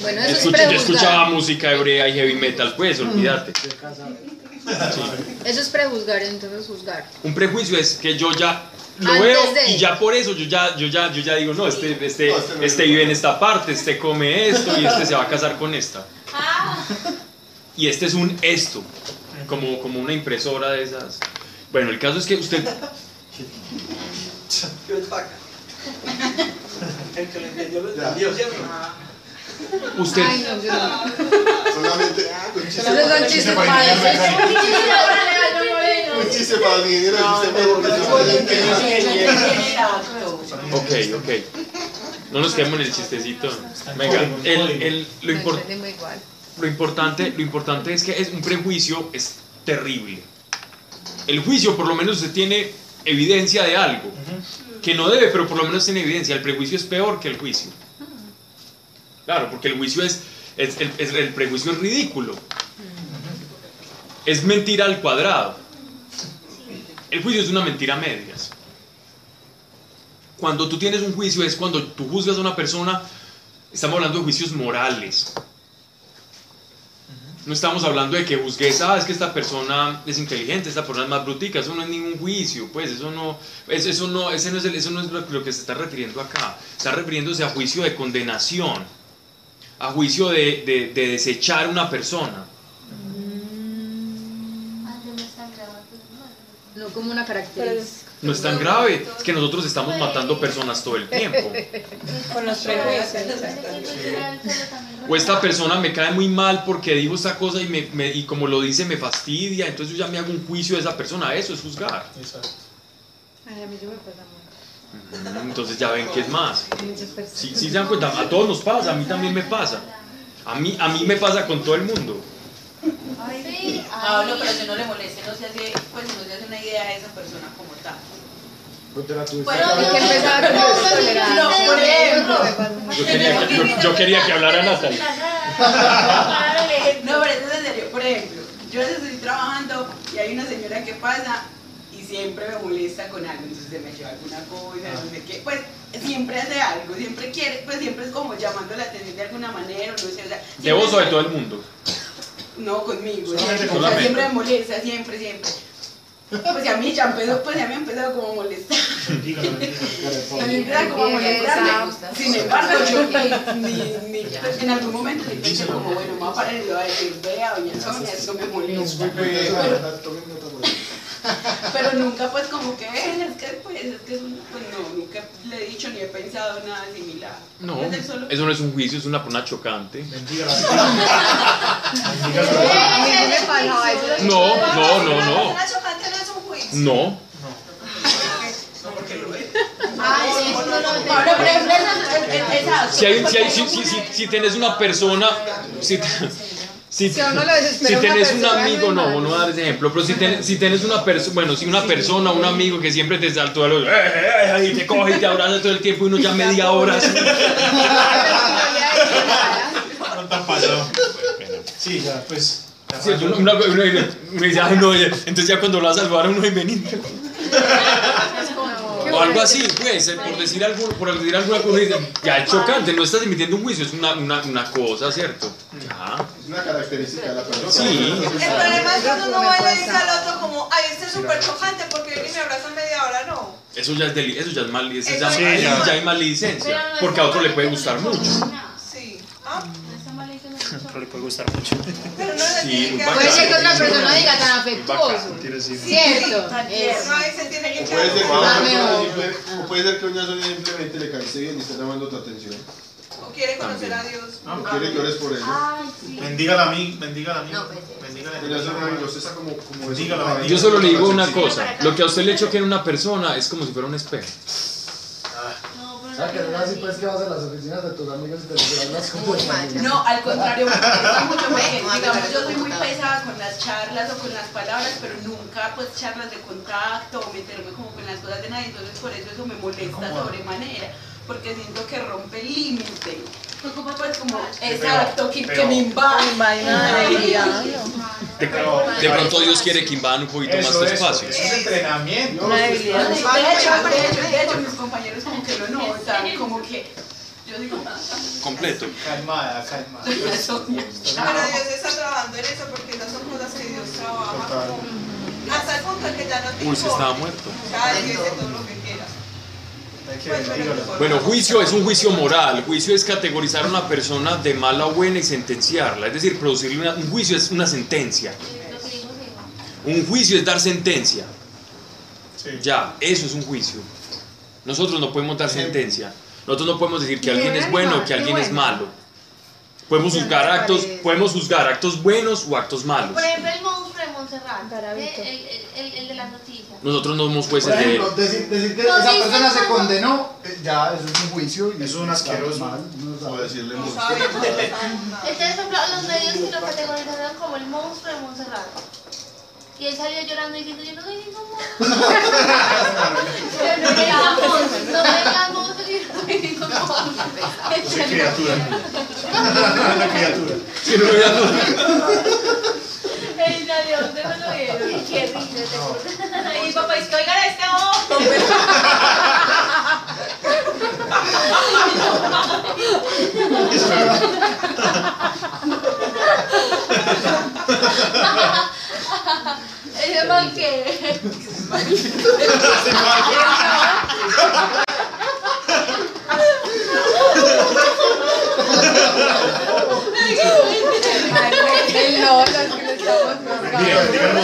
Bueno, eso es Escucha- yo escuchaba música hebrea y heavy metal, pues, olvídate. Eso es prejuzgar, entonces juzgar. Un prejuicio es que yo ya lo Antes veo de- y ya por eso yo ya, yo ya, yo ya digo, no, este, este, No, este este es vive en esta parte, este come esto y este se va a casar con esta. Y este es un esto, como, como una impresora de esas. Bueno, el caso es que usted, [laughs] Yo. El que lo entendió, lo entendió, ¿cierto? usted, Ay, no, yo no. Solamente un chiste Esos son para chistes para un chiste para el ingeniero y un chiste para el ok, ok. No nos quedemos en el chistecito. Venga, el, el- lo, impor- lo importante, lo importante es que es un prejuicio es terrible. El juicio, por lo menos, usted tiene evidencia de algo que no debe, pero por lo menos tiene evidencia. El prejuicio es peor que el juicio. Claro, porque el juicio es, el, el prejuicio es ridículo. Es mentira al cuadrado. El juicio es una mentira a medias. Cuando tú tienes un juicio es cuando tú juzgas a una persona, estamos hablando de juicios morales. No estamos hablando de que juzgues, ah, es que esta persona es inteligente, esta persona es más brutica, eso no es ningún juicio, pues eso no, es- eso no, ese no es, el- eso no es lo, lo que se está refiriendo acá, está refiriéndose a juicio de condenación, a juicio de, de- de desechar una persona. No como una característica. No es tan grave, es que nosotros estamos matando personas todo el tiempo. Con los prejuicios. O esta persona me cae muy mal porque dijo esta cosa y, me, me- y como lo dice me fastidia, entonces yo ya me hago un juicio de esa persona, eso es juzgar. Exacto. Ay, a mí yo me pasa mucho. Entonces ya ven que es más. Si se dan cuenta, a todos nos pasa, a mí también me pasa. A mí, a mí me pasa con todo el mundo. Ah, no, pero si no le moleste, no se hace, pues no se hace una idea de esa persona como tal. Pues Bueno, que que con No, por ejemplo. Yo quería, que- yo, yo quería que hablara Natalie. No, pero eso es en serio. Por ejemplo, yo estoy trabajando y hay una señora que pasa y siempre me molesta con algo, entonces se me lleva alguna cosa, no sé qué. Pues siempre hace algo, siempre quiere, pues siempre es como llamando la atención de alguna manera, no sé, o sea. ¿De vos o de todo el mundo? No, conmigo. Solamente siempre, con o sea, la siempre me molesta, siempre, siempre. Pues ya a mí ya empezó, pues ya me ha empezado como a molestar. A mí [laughs] me da como a molestar. Esa. Sin embargo, yo ni, ni, [laughs] en algún momento sí pensé como, bueno, me voy a parar y le voy a decir, vea, doña Sonia, eso me molesta la verdad, tómeme otra por ahí. Pero nunca pues como que, "Eh, es que pues, es que es una, pues no, nunca le he dicho ni he pensado nada similar. No, solo- eso no es un juicio, es una persona chocante. Bendiga la Bendiga su A mí sí me pasaba eso. No, no, no, no. Una chocante no es un juicio. No. No, porque lo es. Ay, sí, no, no, Ahora, por ejemplo, es- es- es- exacto. Si, hay, si, hay- si, si, si, si tenés una persona, si, si, Si uno desespera si una tenés un amigo, no no, no voy a dar ese ejemplo, pero si tenés, si tenés una persona, bueno, si una persona, un amigo que siempre te saltó a los, eh, eh, eh, y te coge y te abraza todo el tiempo y uno ya [laughs] media hora [laughs] así. No pasado. Sí, ya, pues. ya Sí, uno, una- uno- uno dice, ay, no, entonces ya cuando lo vas a salvar uno y venir. [laughs] Algo así, pues, eh, por decir algo, por decir alguna cosa, ya es chocante, no estás emitiendo un juicio, es una, una, una cosa, ¿cierto? Ya. Es una característica de la persona. Sí. El problema es cuando uno va y le dice al otro como, ay, este es súper chocante porque y me abraza media hora, no. Eso ya es deli eso ya es mal, eso ya, sí, ya. ya hay porque a otro le puede gustar mucho. Sí. Ah, [laughs] No le puede gustar mucho. pero no le Sí, Puede ser que otra persona diga tan afectuoso. ¿Cierto? [laughs] Es. No, ahí se tiene que O puede ser que una Ah, Sonia simplemente le caíste bien y está llamando tu atención. O quiere conocer a Dios. O quiere que ores por ella. Bendiga a mí, bendiga a mí. No, pues, Bendiga a mí. Yo solo le digo una cosa, lo que a usted le choque en una persona es como si fuera un espejo. No, pero O sea, que no es así pues que vas a las oficinas de tus amigos y te las cosas. No, al contrario, me molesta [laughs] mucho porque, digamos, yo soy muy pesada con las charlas o con las palabras, pero nunca pues charlas de contacto o meterme como con las cosas de nadie, entonces por eso eso me molesta sobremanera, porque siento que rompe el límite. Pues como, exacto, que, que pero- me invade. De, de pronto Dios quiere que invadan un poquito más eso, espacio. eso es entrenamiento. De hecho, de hecho, de hecho, mis compañeros como que lo notan, como que yo digo, Completo. Calmada, calmada. Pero Dios está trabajando en eso porque esas son cosas que Dios trabaja hasta el punto de que ya no te Uy, se estaba muerto. Ya dice todo lo que quieras. Hay que Pues, pero bendiga Bueno, juicio es un juicio moral. Juicio es categorizar a una persona de mala o buena y sentenciarla. Es decir, producirle una, un juicio es una sentencia. Un juicio es dar sentencia. Sí. Ya, eso es un juicio. Nosotros no podemos dar sentencia. Nosotros no podemos decir que alguien es bueno o que alguien es malo. Podemos juzgar actos, podemos juzgar actos buenos o actos malos. Montserrat. El, el, el, el de las noticias. Nosotros no somos Por jueces de decir, decir que No, esa sí, persona sí, se no, condenó, eh, ya eso es un juicio. y Eso es un asqueroso. mal, sabe. Decirle No. [laughs] Entonces, ejemplo, los medios que lo categorizaron como el monstruo de Montserrat. Y él salió llorando diciendo, yo no soy ningún monstruo. [laughs] Yo no monstruo. No ningún monstruo, yo no soy ningún monstruo. Soy criatura. [laughs] Una criatura. Sí, no, ya no. Ey, salió, ¿dónde me lo vieron? Qué. [laughs] Y papá, es que oigan este ojo. [laughs] Ese man que... [laughs]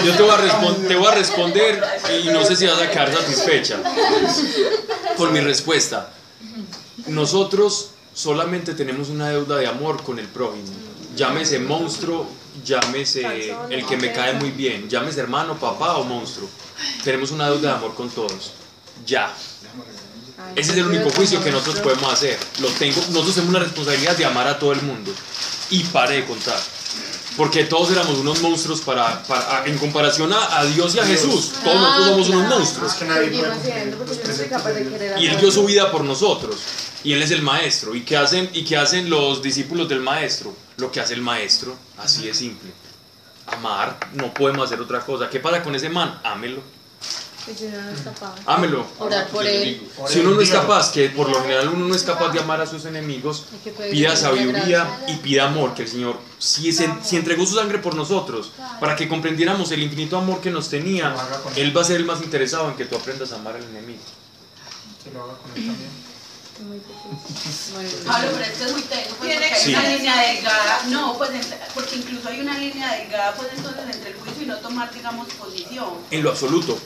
Yo te voy, a te voy a responder y no sé si vas a quedar satisfecha con mi respuesta. Nosotros solamente tenemos una deuda de amor con el prójimo. Llámese monstruo, llámese el que me cae muy bien, llámese hermano, papá o monstruo. Tenemos una deuda de amor con todos. Ya. Ese es el único juicio que nosotros podemos hacer. Lo tengo, nosotros tenemos una responsabilidad de amar a todo el mundo. Y pare de contar. Porque todos éramos unos monstruos para, para- en comparación a, a Dios y a Jesús. Todos nosotros somos unos monstruos. Es que nadie puede. Y Él dio su vida por nosotros. Y Él es el maestro. ¿Y qué hacen, y qué hacen los discípulos del maestro? Lo que hace el maestro. Así de simple. Amar. No podemos hacer otra cosa. ¿Qué pasa con ese man? Ámelo. Y si uno no es capaz. Ámelo. Orar por él. Si uno no es capaz, que por lo general uno no es capaz de amar a sus enemigos, pida sabiduría y pida amor, que el Señor, si, se- si entregó su sangre por nosotros, para que comprendiéramos el infinito amor que nos tenía, Él va a ser el más interesado en que tú aprendas a amar al enemigo. Que lo haga con él también. Muy. [laughs] Pablo, pero esto es muy tenso, pues, Tiene porque hay Sí. una línea delgada, no, pues porque incluso hay una línea delgada, pues entonces entre el juicio y no tomar, digamos, posición. En lo absoluto.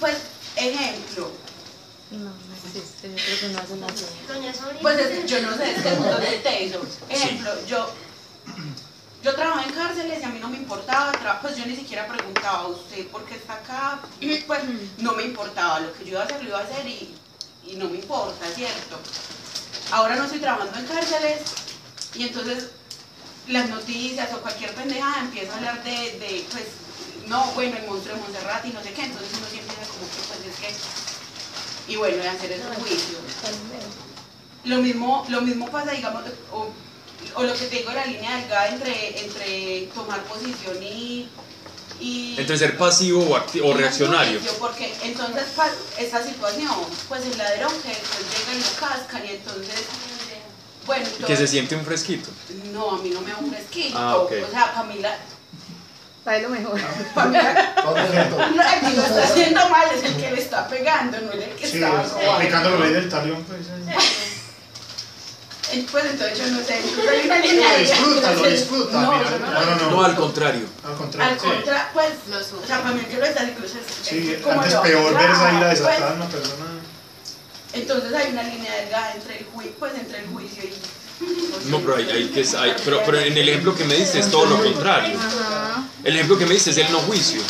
Pues, ejemplo, No, no existe. Yo creo que no hace nada. Pues es- yo no sé, es que el mundo es. Ejemplo, yo, yo trabajaba en cárceles y a mí no me importaba, pues yo ni siquiera preguntaba a usted por qué está acá, pues no me importaba, lo que yo iba a hacer lo iba a hacer y, y no me importa, ¿cierto? Ahora no estoy trabajando en cárceles y entonces las noticias o cualquier pendejada empieza a hablar de, de, pues, no, bueno, el monstruo de Montserrat y no sé qué, entonces uno pues es que, y bueno, de hacer esos juicios. Lo mismo, lo mismo pasa, digamos, o, o lo que te digo, la línea delgada entre, entre tomar posición y... y Entre ser pasivo o, o reaccionario. Porque entonces esta situación, pues el ladrón que después llega y lo cascan y entonces, bueno, Que se siente un fresquito. no, a mí no me da un fresquito. Ah, ok. O sea, Camila, Para lo mejor. [laughs] El que lo está haciendo mal es el que le está pegando, no es el que Sí, está aplicando la ley del talión, pues. eh. Pues entonces yo no sé. No, mira. yo no No, no, No, no. al contrario. Al Al contrario. contra, pues, Lo o sea, para mí que lo está incluso es, Sí, es como antes lo- peor ver esa ira pues, desatada en una persona. Entonces hay una línea delgada entre el juicio, pues entre el juicio y... No, pero, hay, hay que, hay- pero, pero en el ejemplo que me diste es todo lo contrario. El ejemplo que me diste es el no juicio.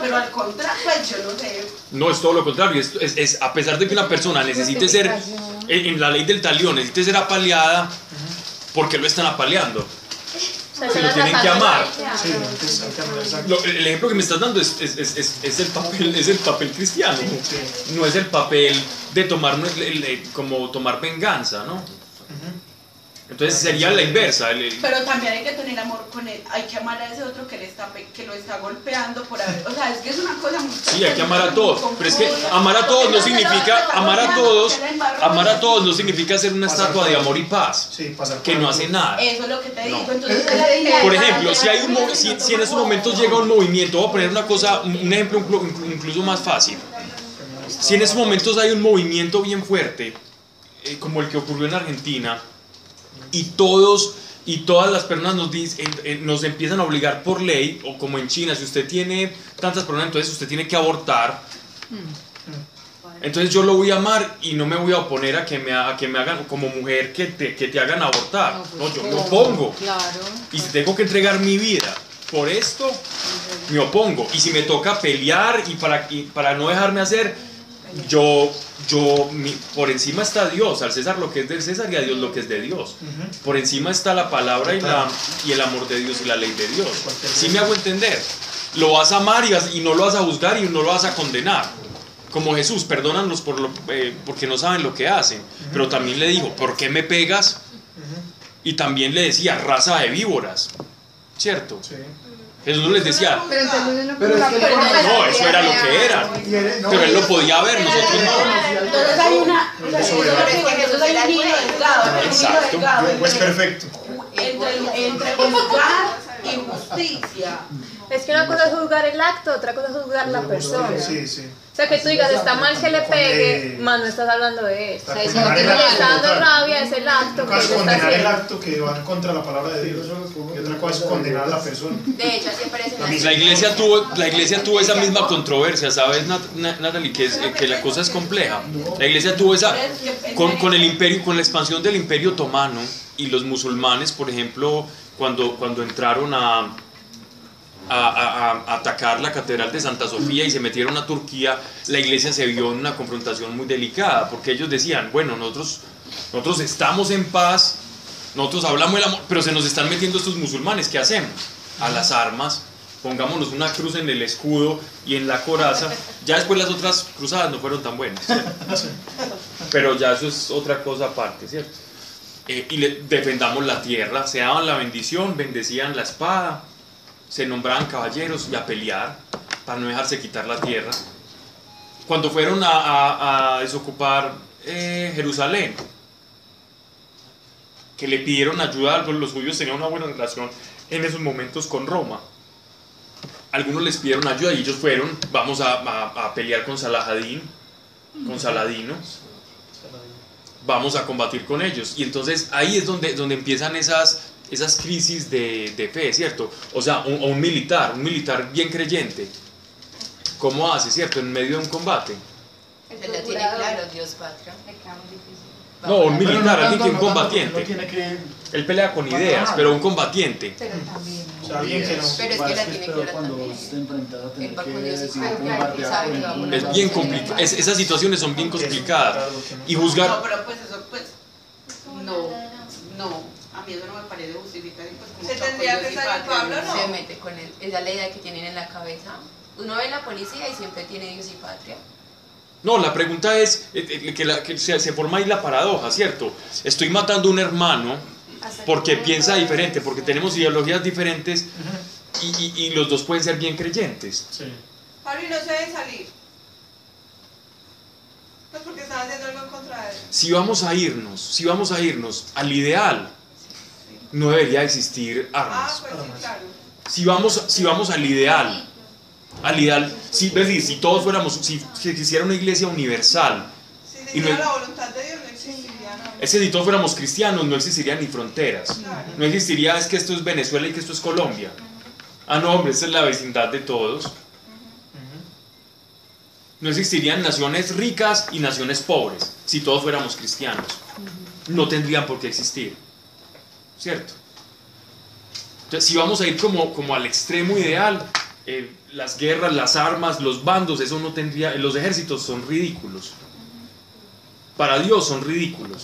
pero al contrario, yo no sé. No, es todo lo contrario. Es, es- es- a pesar de que una persona necesite ser, en, en la ley del talión, necesite ser apaleada, ¿por qué lo están apaleando? Se se lo tienen que amar. Sí. Lo- el ejemplo que me estás dando es, es- es- es- es el, papel, es el papel cristiano. No es el papel de tomar como tomar venganza, ¿no? Entonces sería la inversa. el- el- Pero también hay que tener amor con él, hay que amar a ese otro que, le está, que lo está golpeando por haber, o sea, es que es una cosa muy... Sí, hay que amar a todos, pero es que amar a todos no significa, amar a todos, amar a todos no significa ser una estatua de amor y paz, Sí, pasar que no hace nada. Eso es lo que te digo, entonces... Por ejemplo, si, hay un, si, si en estos momentos llega un movimiento, voy a poner una cosa, un ejemplo inclu- inclu- incluso más fácil. Si en estos momentos hay un movimiento bien fuerte, eh, como el que ocurrió en Argentina, y todos y todas las personas nos, nos empiezan a obligar por ley, o como en China, si usted tiene tantas personas, entonces usted tiene que abortar. Entonces yo lo voy a amar y no me voy a oponer a que me, a que me hagan, como mujer, que te, que te hagan abortar. No, yo me opongo. Claro. Y si tengo que entregar mi vida por esto, me opongo. Y si me toca pelear y para, y para no dejarme hacer, yo, yo, mi- por encima está Dios, al César lo que es del César y a Dios lo que es de Dios. Por encima está la palabra y, la, y el amor de Dios y la ley de Dios. Si me hago entender, lo vas a amar y, vas- y no lo vas a juzgar y no lo vas a condenar. Como Jesús, perdónanos por lo, eh, porque no saben lo que hacen. Pero también le dijo, ¿por qué me pegas? Y también le decía, raza de víboras. ¿Cierto? Sí. Jesús no les decía, Pero no es eso era lo que no, Pero él lo podía ver, nosotros no. Entonces hay una... era. Jesús hay un delgado, Exacto. juez entre- perfecto. entre, entre juzgar y justicia. Es que una cosa es juzgar el acto, otra cosa es juzgar la persona. Sí, sí. O sea, que tú digas, está mal que le pegue, más no estás hablando de él. O sea, lo que le está dando rabia es el acto Una cosa es condenar el acto que va contra de la palabra de Dios y otra cosa es condenar a la persona. De hecho, así aparece en la iglesia tuvo, la iglesia tuvo esa misma controversia, ¿sabes, Nat- Na- Natalie? Que, es, que la cosa es compleja. La iglesia tuvo esa, con, con el imperio, con la expansión del imperio otomano y los musulmanes, por ejemplo, cuando, cuando entraron a, a, a- a atacar la catedral de Santa Sofía y se metieron a Turquía, la iglesia se vio en una confrontación muy delicada, porque ellos decían, bueno, nosotros, nosotros estamos en paz, nosotros hablamos del amor, pero se nos están metiendo estos musulmanes, ¿qué hacemos? A las armas, pongámonos una cruz en el escudo y en la coraza. Ya después las otras cruzadas no fueron tan buenas, pero ya eso es otra cosa aparte, ¿cierto? Eh, y le- defendamos la tierra, se daban la bendición, bendecían la espada, se nombraban caballeros y a pelear para no dejarse quitar la tierra. Cuando fueron a, a- desocupar eh, Jerusalén, que le pidieron ayuda, los judíos tenían una buena relación en esos momentos con Roma. Algunos les pidieron ayuda y ellos fueron, vamos a, a- a pelear con Salahadín, con Saladino, vamos a combatir con ellos. Y entonces ahí es donde, donde empiezan esas, esas crisis de, de fe, ¿cierto? O sea, un, un militar, un militar bien creyente, ¿cómo hace, ¿cierto? En medio de un combate. Se la tiene claro, Dios patria. No, un militar, alguien que un no combatiente. No tiene que... Él pelea con ideas, pero un combatiente. Pero también. O sea, alguien que no. Pero es que la es tiene clara cuando también. esté enfrentado a Él tener va que. Es bien complicado. esas situaciones son bien complicadas. Y No, juzgar. pero pues eso, pues, no, no, a mí eso no me parece justificar. Pues, como Se tendría Dios que patria, Pablo, ¿no? Se mete con él. Esa es la idea que tienen en la cabeza. Uno ve la policía y siempre tiene Dios y patria. No, la pregunta es eh, eh, que, la- que se, se forma ahí la paradoja, ¿cierto? Estoy matando a un hermano porque piensa diferente, porque tenemos ideologías diferentes y, y- y los dos pueden ser bien creyentes. Sí. Pablo, y no se deben salir. Pues porque están haciendo algo en contra de él. Si vamos a irnos, si vamos a irnos al ideal, no debería existir Ah, armas. pues sí, claro. Si vamos, si vamos al ideal, al ideal, si, es decir, si todos fuéramos, si, si existiera una iglesia universal, Si Y no- la voluntad de Dios, no existiría nada. es que si todos fuéramos cristianos, no existirían ni fronteras. No existiría, es que esto es Venezuela y que esto es Colombia. Ah, no, hombre, esta es la vecindad de todos. No existirían naciones ricas y naciones pobres si todos fuéramos cristianos. No tendrían por qué existir. ¿Cierto? Entonces, si vamos a ir como, como al extremo ideal, eh, las guerras, las armas, los bandos, eso no tendría, los ejércitos son ridículos. Para Dios son ridículos.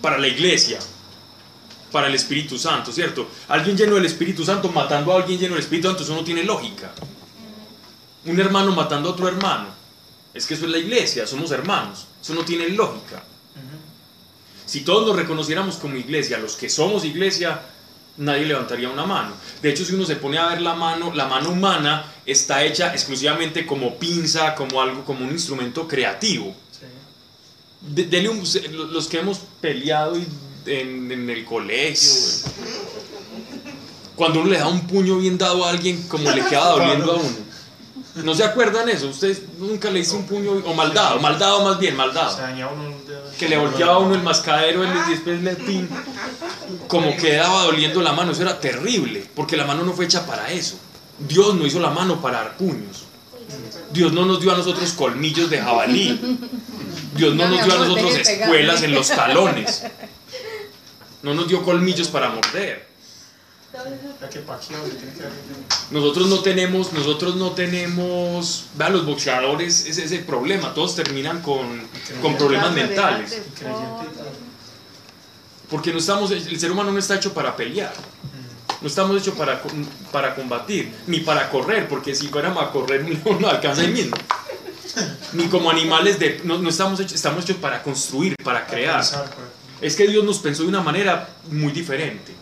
Para la iglesia, para el Espíritu Santo, ¿cierto? Alguien lleno del Espíritu Santo matando a alguien lleno del Espíritu Santo, eso no tiene lógica. Un hermano matando a otro hermano. Es que eso es la iglesia, somos hermanos. Eso no tiene lógica. Si todos nos reconociéramos como iglesia, los que somos iglesia, nadie levantaría una mano. De hecho, si uno se pone a ver la mano, la mano humana está hecha exclusivamente como pinza, como algo, como un instrumento creativo. Sí. De- dele un- los que hemos peleado en el colegio, cuando uno le da un puño bien dado a alguien, como le queda doliendo a uno. ¿No se acuerdan eso? Ustedes nunca le hizo un puño, o maldado, maldado más bien, maldado que le volteaba a uno el mascadero el- y después le pin, como quedaba doliendo la mano, eso era terrible, porque la mano no fue hecha para eso. Dios no hizo la mano para dar puños. Dios no nos dio a nosotros colmillos de jabalí. Dios no nos dio a nosotros pegarme. en los talones. No nos dio colmillos para morder. Nosotros no tenemos, nosotros no tenemos, vean los boxeadores, ese es el problema, todos terminan con, con problemas mentales. Porque no estamos, el ser humano no está hecho para pelear. No estamos hechos para, para combatir, ni para correr, porque si fuéramos a correr [laughs] no nos alcanza el mismo. Ni como animales de... No, no estamos hechos, estamos hechos para construir, para crear. Pues. Es que Dios nos pensó de una manera muy diferente.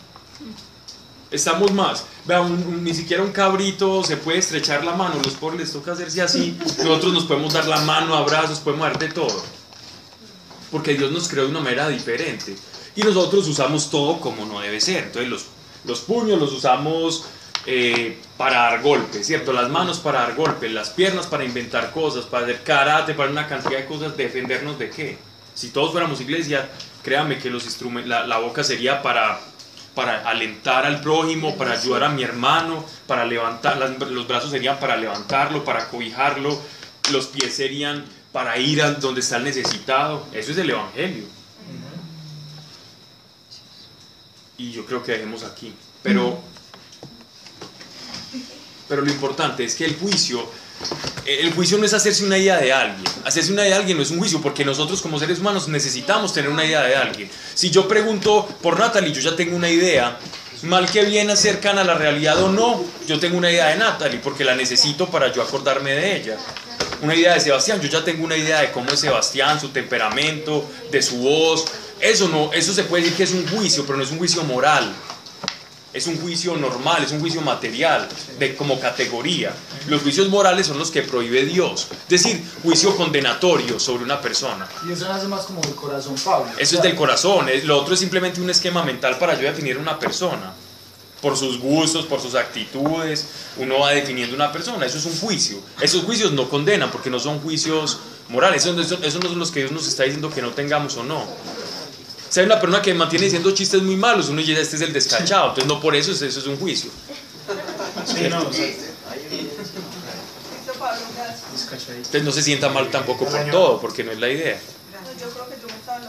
Estamos más. Un- ni siquiera un cabrito se puede estrechar la mano, los pobres les toca hacerse así. Nosotros nos podemos dar la mano, abrazos, podemos dar de todo. Porque Dios nos creó de una manera diferente. Y nosotros usamos todo como no debe ser. Entonces los, los puños los usamos eh, para dar golpes, ¿cierto? Las manos para dar golpes, las piernas para inventar cosas, para hacer karate, para una cantidad de cosas, defendernos de qué. Si todos fuéramos iglesia, créanme que los la, la boca sería para, para alentar al prójimo, para ayudar a mi hermano, para levantar, los brazos serían para levantarlo, para cobijarlo, los pies serían para ir a donde está el necesitado. Eso es el Evangelio. Y yo creo que dejemos aquí. Pero, pero lo importante es que el juicio, el juicio no es hacerse una idea de alguien. Hacerse una idea de alguien no es un juicio, porque nosotros como seres humanos necesitamos tener una idea de alguien. Si yo pregunto por Natalie, yo ya tengo una idea, mal que bien cercana a la realidad o no, yo tengo una idea de Natalie, porque la necesito para yo acordarme de ella. Una idea de Sebastián, yo ya tengo una idea de cómo es Sebastián, su temperamento, de su voz. Eso no, eso se puede decir que es un juicio, pero no es un juicio moral. Es un juicio normal, es un juicio material, de como categoría. Los juicios morales son los que prohíbe Dios. Es decir, juicio condenatorio sobre una persona. Y eso nace más como del corazón, Pablo. Eso es del corazón. Lo otro es simplemente un esquema mental para yo definir una persona. Por sus gustos, por sus actitudes, uno va definiendo una persona. Eso es un juicio. Esos juicios no condenan porque no son juicios morales. Esos, esos- esos no son los que Dios nos está diciendo que no tengamos o no. Si hay una persona que mantiene diciendo chistes muy malos, uno dice, este es el descachado. Entonces no por eso es- eso es un juicio. Sí, no, o sea, Listo, Pablo, gracias. descachadito. Entonces no se sienta mal tampoco por todo, porque no es la idea. No, yo creo que yo estaba.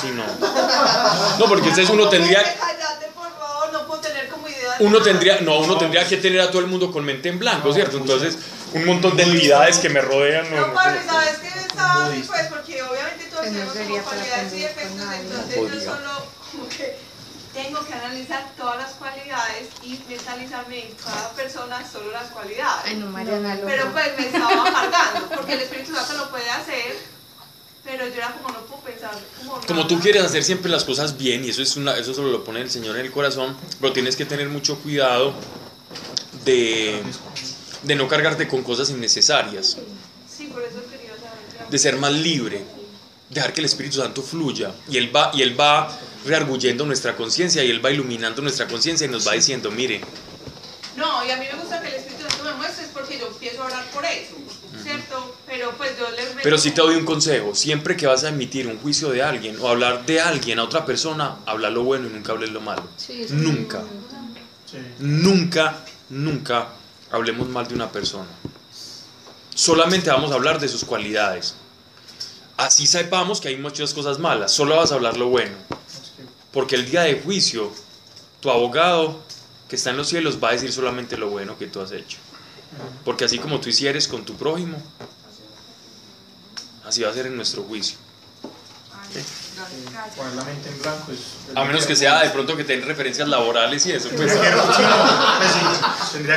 Sí, no. No, porque entonces uno tendría... Uno tendría, no, uno tendría que tener a todo el mundo con mente en blanco, ¿cierto? Entonces, un montón de debilidades que me rodean. No, No, no Pablo. ¿sabes qué estaba así? Pues porque obviamente Que no como cualidades y defectos, entonces No yo solo como que tengo que analizar todas las cualidades y mentalizarme en cada persona solo las cualidades. Ay, no, Mariana. Pero pues me estaba amargando, porque el Espíritu Santo lo puede hacer, pero yo era como no puedo pensar como Como tú quieres hacer siempre las cosas bien, y eso, es una, eso solo lo pone el Señor en el corazón, pero tienes que tener mucho cuidado de, de no cargarte con cosas innecesarias, Sí, por eso quería saber. de ser más libre, dejar que el Espíritu Santo fluya, y Él va, y él va rearguyendo nuestra conciencia, y Él va iluminando nuestra conciencia y nos va diciendo, mire, No, y a mí me gusta que el Espíritu Santo me muestre es porque yo empiezo a orar por eso, ¿cierto? Pero pues yo le meto Pero sí te doy un consejo, siempre que vas a emitir un juicio de alguien o hablar de alguien a otra persona, habla lo bueno y nunca hables lo malo. Sí, Nunca, Sí. nunca, nunca hablemos mal de una persona. Solamente vamos a hablar de sus cualidades. Así sepamos que hay muchas cosas malas, solo vas a hablar lo bueno. Porque el día de juicio, tu abogado que está en los cielos va a decir solamente lo bueno que tú has hecho. Porque así como tú hicieres con tu prójimo, así va a ser en nuestro juicio. A menos que sea de pronto que tengan referencias laborales y eso. Pues. Que pues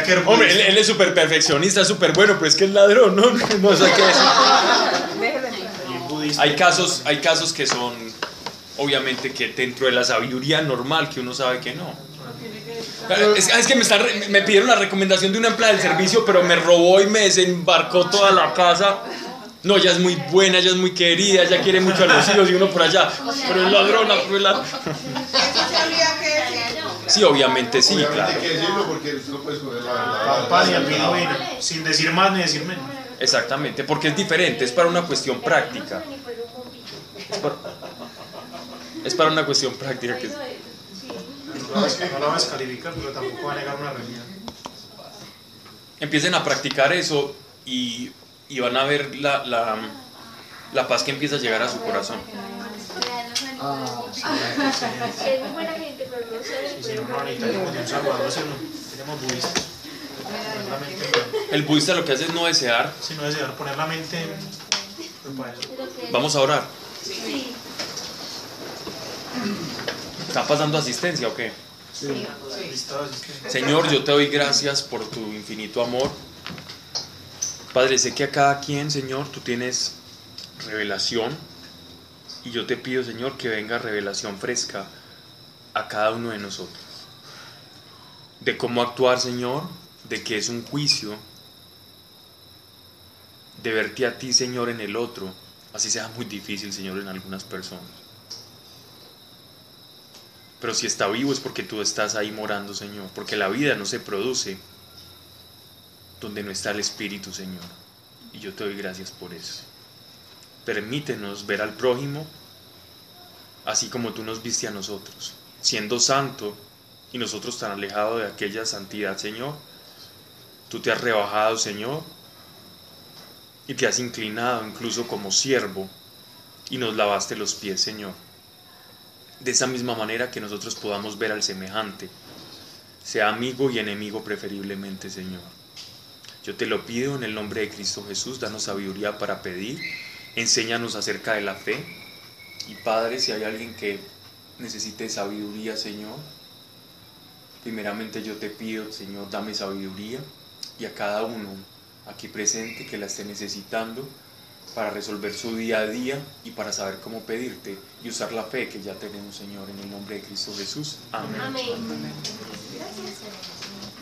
que Hombre, él, él es súper perfeccionista, súper bueno, pero es que es ladrón, ¿no? [laughs] No sé qué Hay casos, hay casos que son, obviamente, que dentro de la sabiduría normal, que uno sabe que no. Es, es que me, están me pidieron la recomendación de una empleada del servicio, pero me robó y me desembarcó toda la casa. No, ella es muy buena, ella es muy querida, ella quiere mucho a los hijos y uno por allá. Pero es ladrona, pero es ladrona. Eso se habría que decir. Sí, obviamente sí, Obviamente claro. hay que decirlo porque usted no puede escoger la La la- paz y la- vino, sin decir más ni decir menos. Exactamente, porque es diferente, es para una cuestión práctica. Es para, es para una cuestión práctica que No la, vas- no la va a descalificar, pero tampoco va a negar una realidad. empiecen a practicar eso y, y van a ver la, la, la paz que empieza a llegar a su corazón. Ah, sí. Es muy buena gente, pero no sé. Y si no, no necesitamos de un salvador, sino tenemos budistas. Poner la mente en blanco. El budista lo que hace es no desear. Si no desear poner la mente en. Vamos a orar. Sí. ¿Está pasando asistencia o qué? Asistencia. Señor, yo te doy gracias por tu infinito amor. Padre, sé que a cada quien, Señor, tú tienes revelación. Y yo te pido, Señor, que venga revelación fresca a cada uno de nosotros. De cómo actuar, Señor, de que es un juicio, de verte a ti, Señor, en el otro, así sea muy difícil, Señor, en algunas personas. Pero si está vivo es porque tú estás ahí morando, Señor, porque la vida no se produce donde no está el Espíritu, Señor. Y yo te doy gracias por eso. Permítenos ver al prójimo así como tú nos viste a nosotros, siendo santo y nosotros tan alejados de aquella santidad, Señor. Tú te has rebajado, Señor, y te has inclinado incluso como siervo y nos lavaste los pies, Señor. De esa misma manera que nosotros podamos ver al semejante, sea amigo y enemigo preferiblemente, Señor. Yo te lo pido en el nombre de Cristo Jesús, danos sabiduría para pedir, enséñanos acerca de la fe. Y Padre, si hay alguien que necesite sabiduría, Señor, primeramente yo te pido, Señor, dame sabiduría y a cada uno aquí presente que la esté necesitando para resolver su día a día y para saber cómo pedirte y usar la fe que ya tenemos, Señor, en el nombre de Cristo Jesús. Amén. Amén.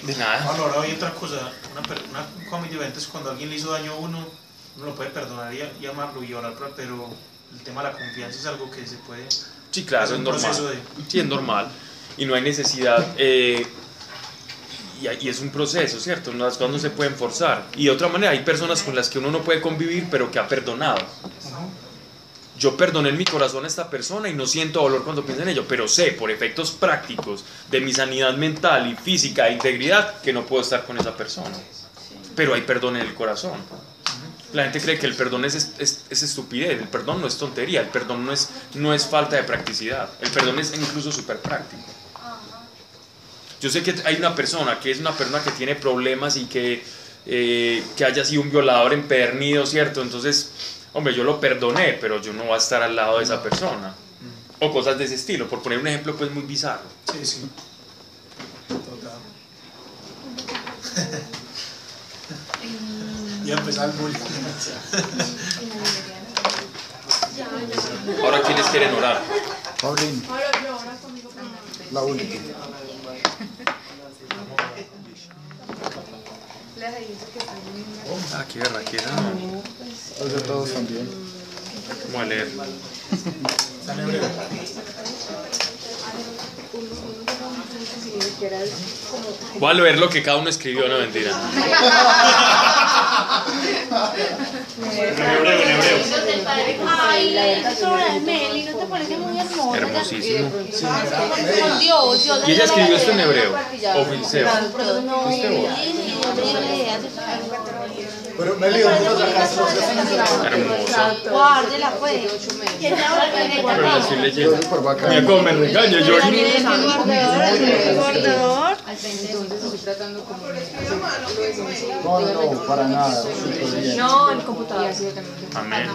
De nada. Pablo, ahora hay otra cosa. Una, un de eventos cuando alguien le hizo daño a uno, uno lo puede perdonar y, y amarlo y orar, pero el tema de la confianza es algo que se puede. Sí, claro, Es es normal. de- Sí, es normal. Y no hay necesidad. eh, y, y es un proceso, ¿cierto? Las cosas no se pueden forzar. Y de otra manera, hay personas con las que uno no puede convivir, pero que ha perdonado. Yo perdoné en mi corazón a esta persona y no siento dolor cuando pienso en ello, pero sé por efectos prácticos de mi sanidad mental y física e integridad que no puedo estar con esa persona. Pero hay perdón en el corazón. La gente cree que el perdón es, es- es estupidez, el perdón no es tontería, el perdón no es, no es falta de practicidad, el perdón es incluso súper práctico. Yo sé que hay una persona que es una persona que tiene problemas y que, eh, que haya sido un violador empedernido, ¿cierto? Entonces, hombre, yo lo perdoné, pero yo no voy a estar al lado de esa persona. O cosas de ese estilo, por poner un ejemplo pues muy bizarro. Sí, sí. Total. [laughs] y a empezar el bullying. [laughs] Ahora, ¿quiénes quieren orar? Paulín, Ahora yo, ahora conmigo. la última. Les dice que están bien. Ah, qué berraquera. Los de todos también. Vamos a leer. [laughs] Hebreo. Voy a leer lo que cada uno escribió, no mentira. En hebreo, en hebreo. Ay, esa obra de Meli, ¿no te parece muy hermosa? Hermosísimo. ¿Y ella escribió esto en hebreo? ¿O filceo? Pero Meli, ¿dónde lo sacaste? ¿Lo sacaste en el celular? Hermosa. Guárdela, pues. Pero leyendo. Por bacán. Mira cómo me regaña, yo. Entonces estoy tratando como. No, no, para nada. No, el computador. Amén.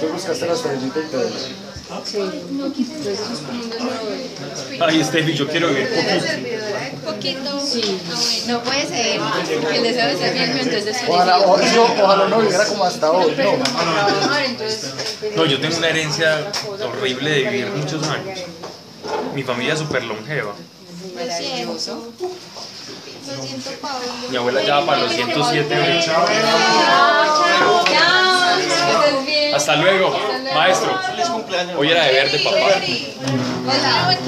Tú buscaste la estrellita y te Sí, entonces. Ay, Steffi, yo quiero vivir poquito. Poquito. Sí. No puede ser. El deseo de ser bien, entonces Ojalá, ojalá no viviera como hasta hoy, no. entonces... No, yo tengo una herencia horrible de vivir muchos años. Mi familia es súper longeva. Lo siento. Lo siento, Pablo. Mi abuela ya va para los 107 años. Hasta luego, maestro. Hoy era de papá. Hola.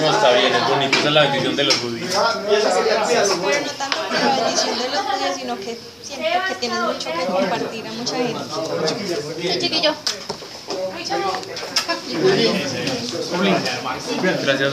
No está bien, es bonito. Esa es la bendición de los judíos. Pero no tanto por la bendición de los judíos, sino que siento que tienes mucho que compartir a mucha gente. Sí, chiquillo. Gracias.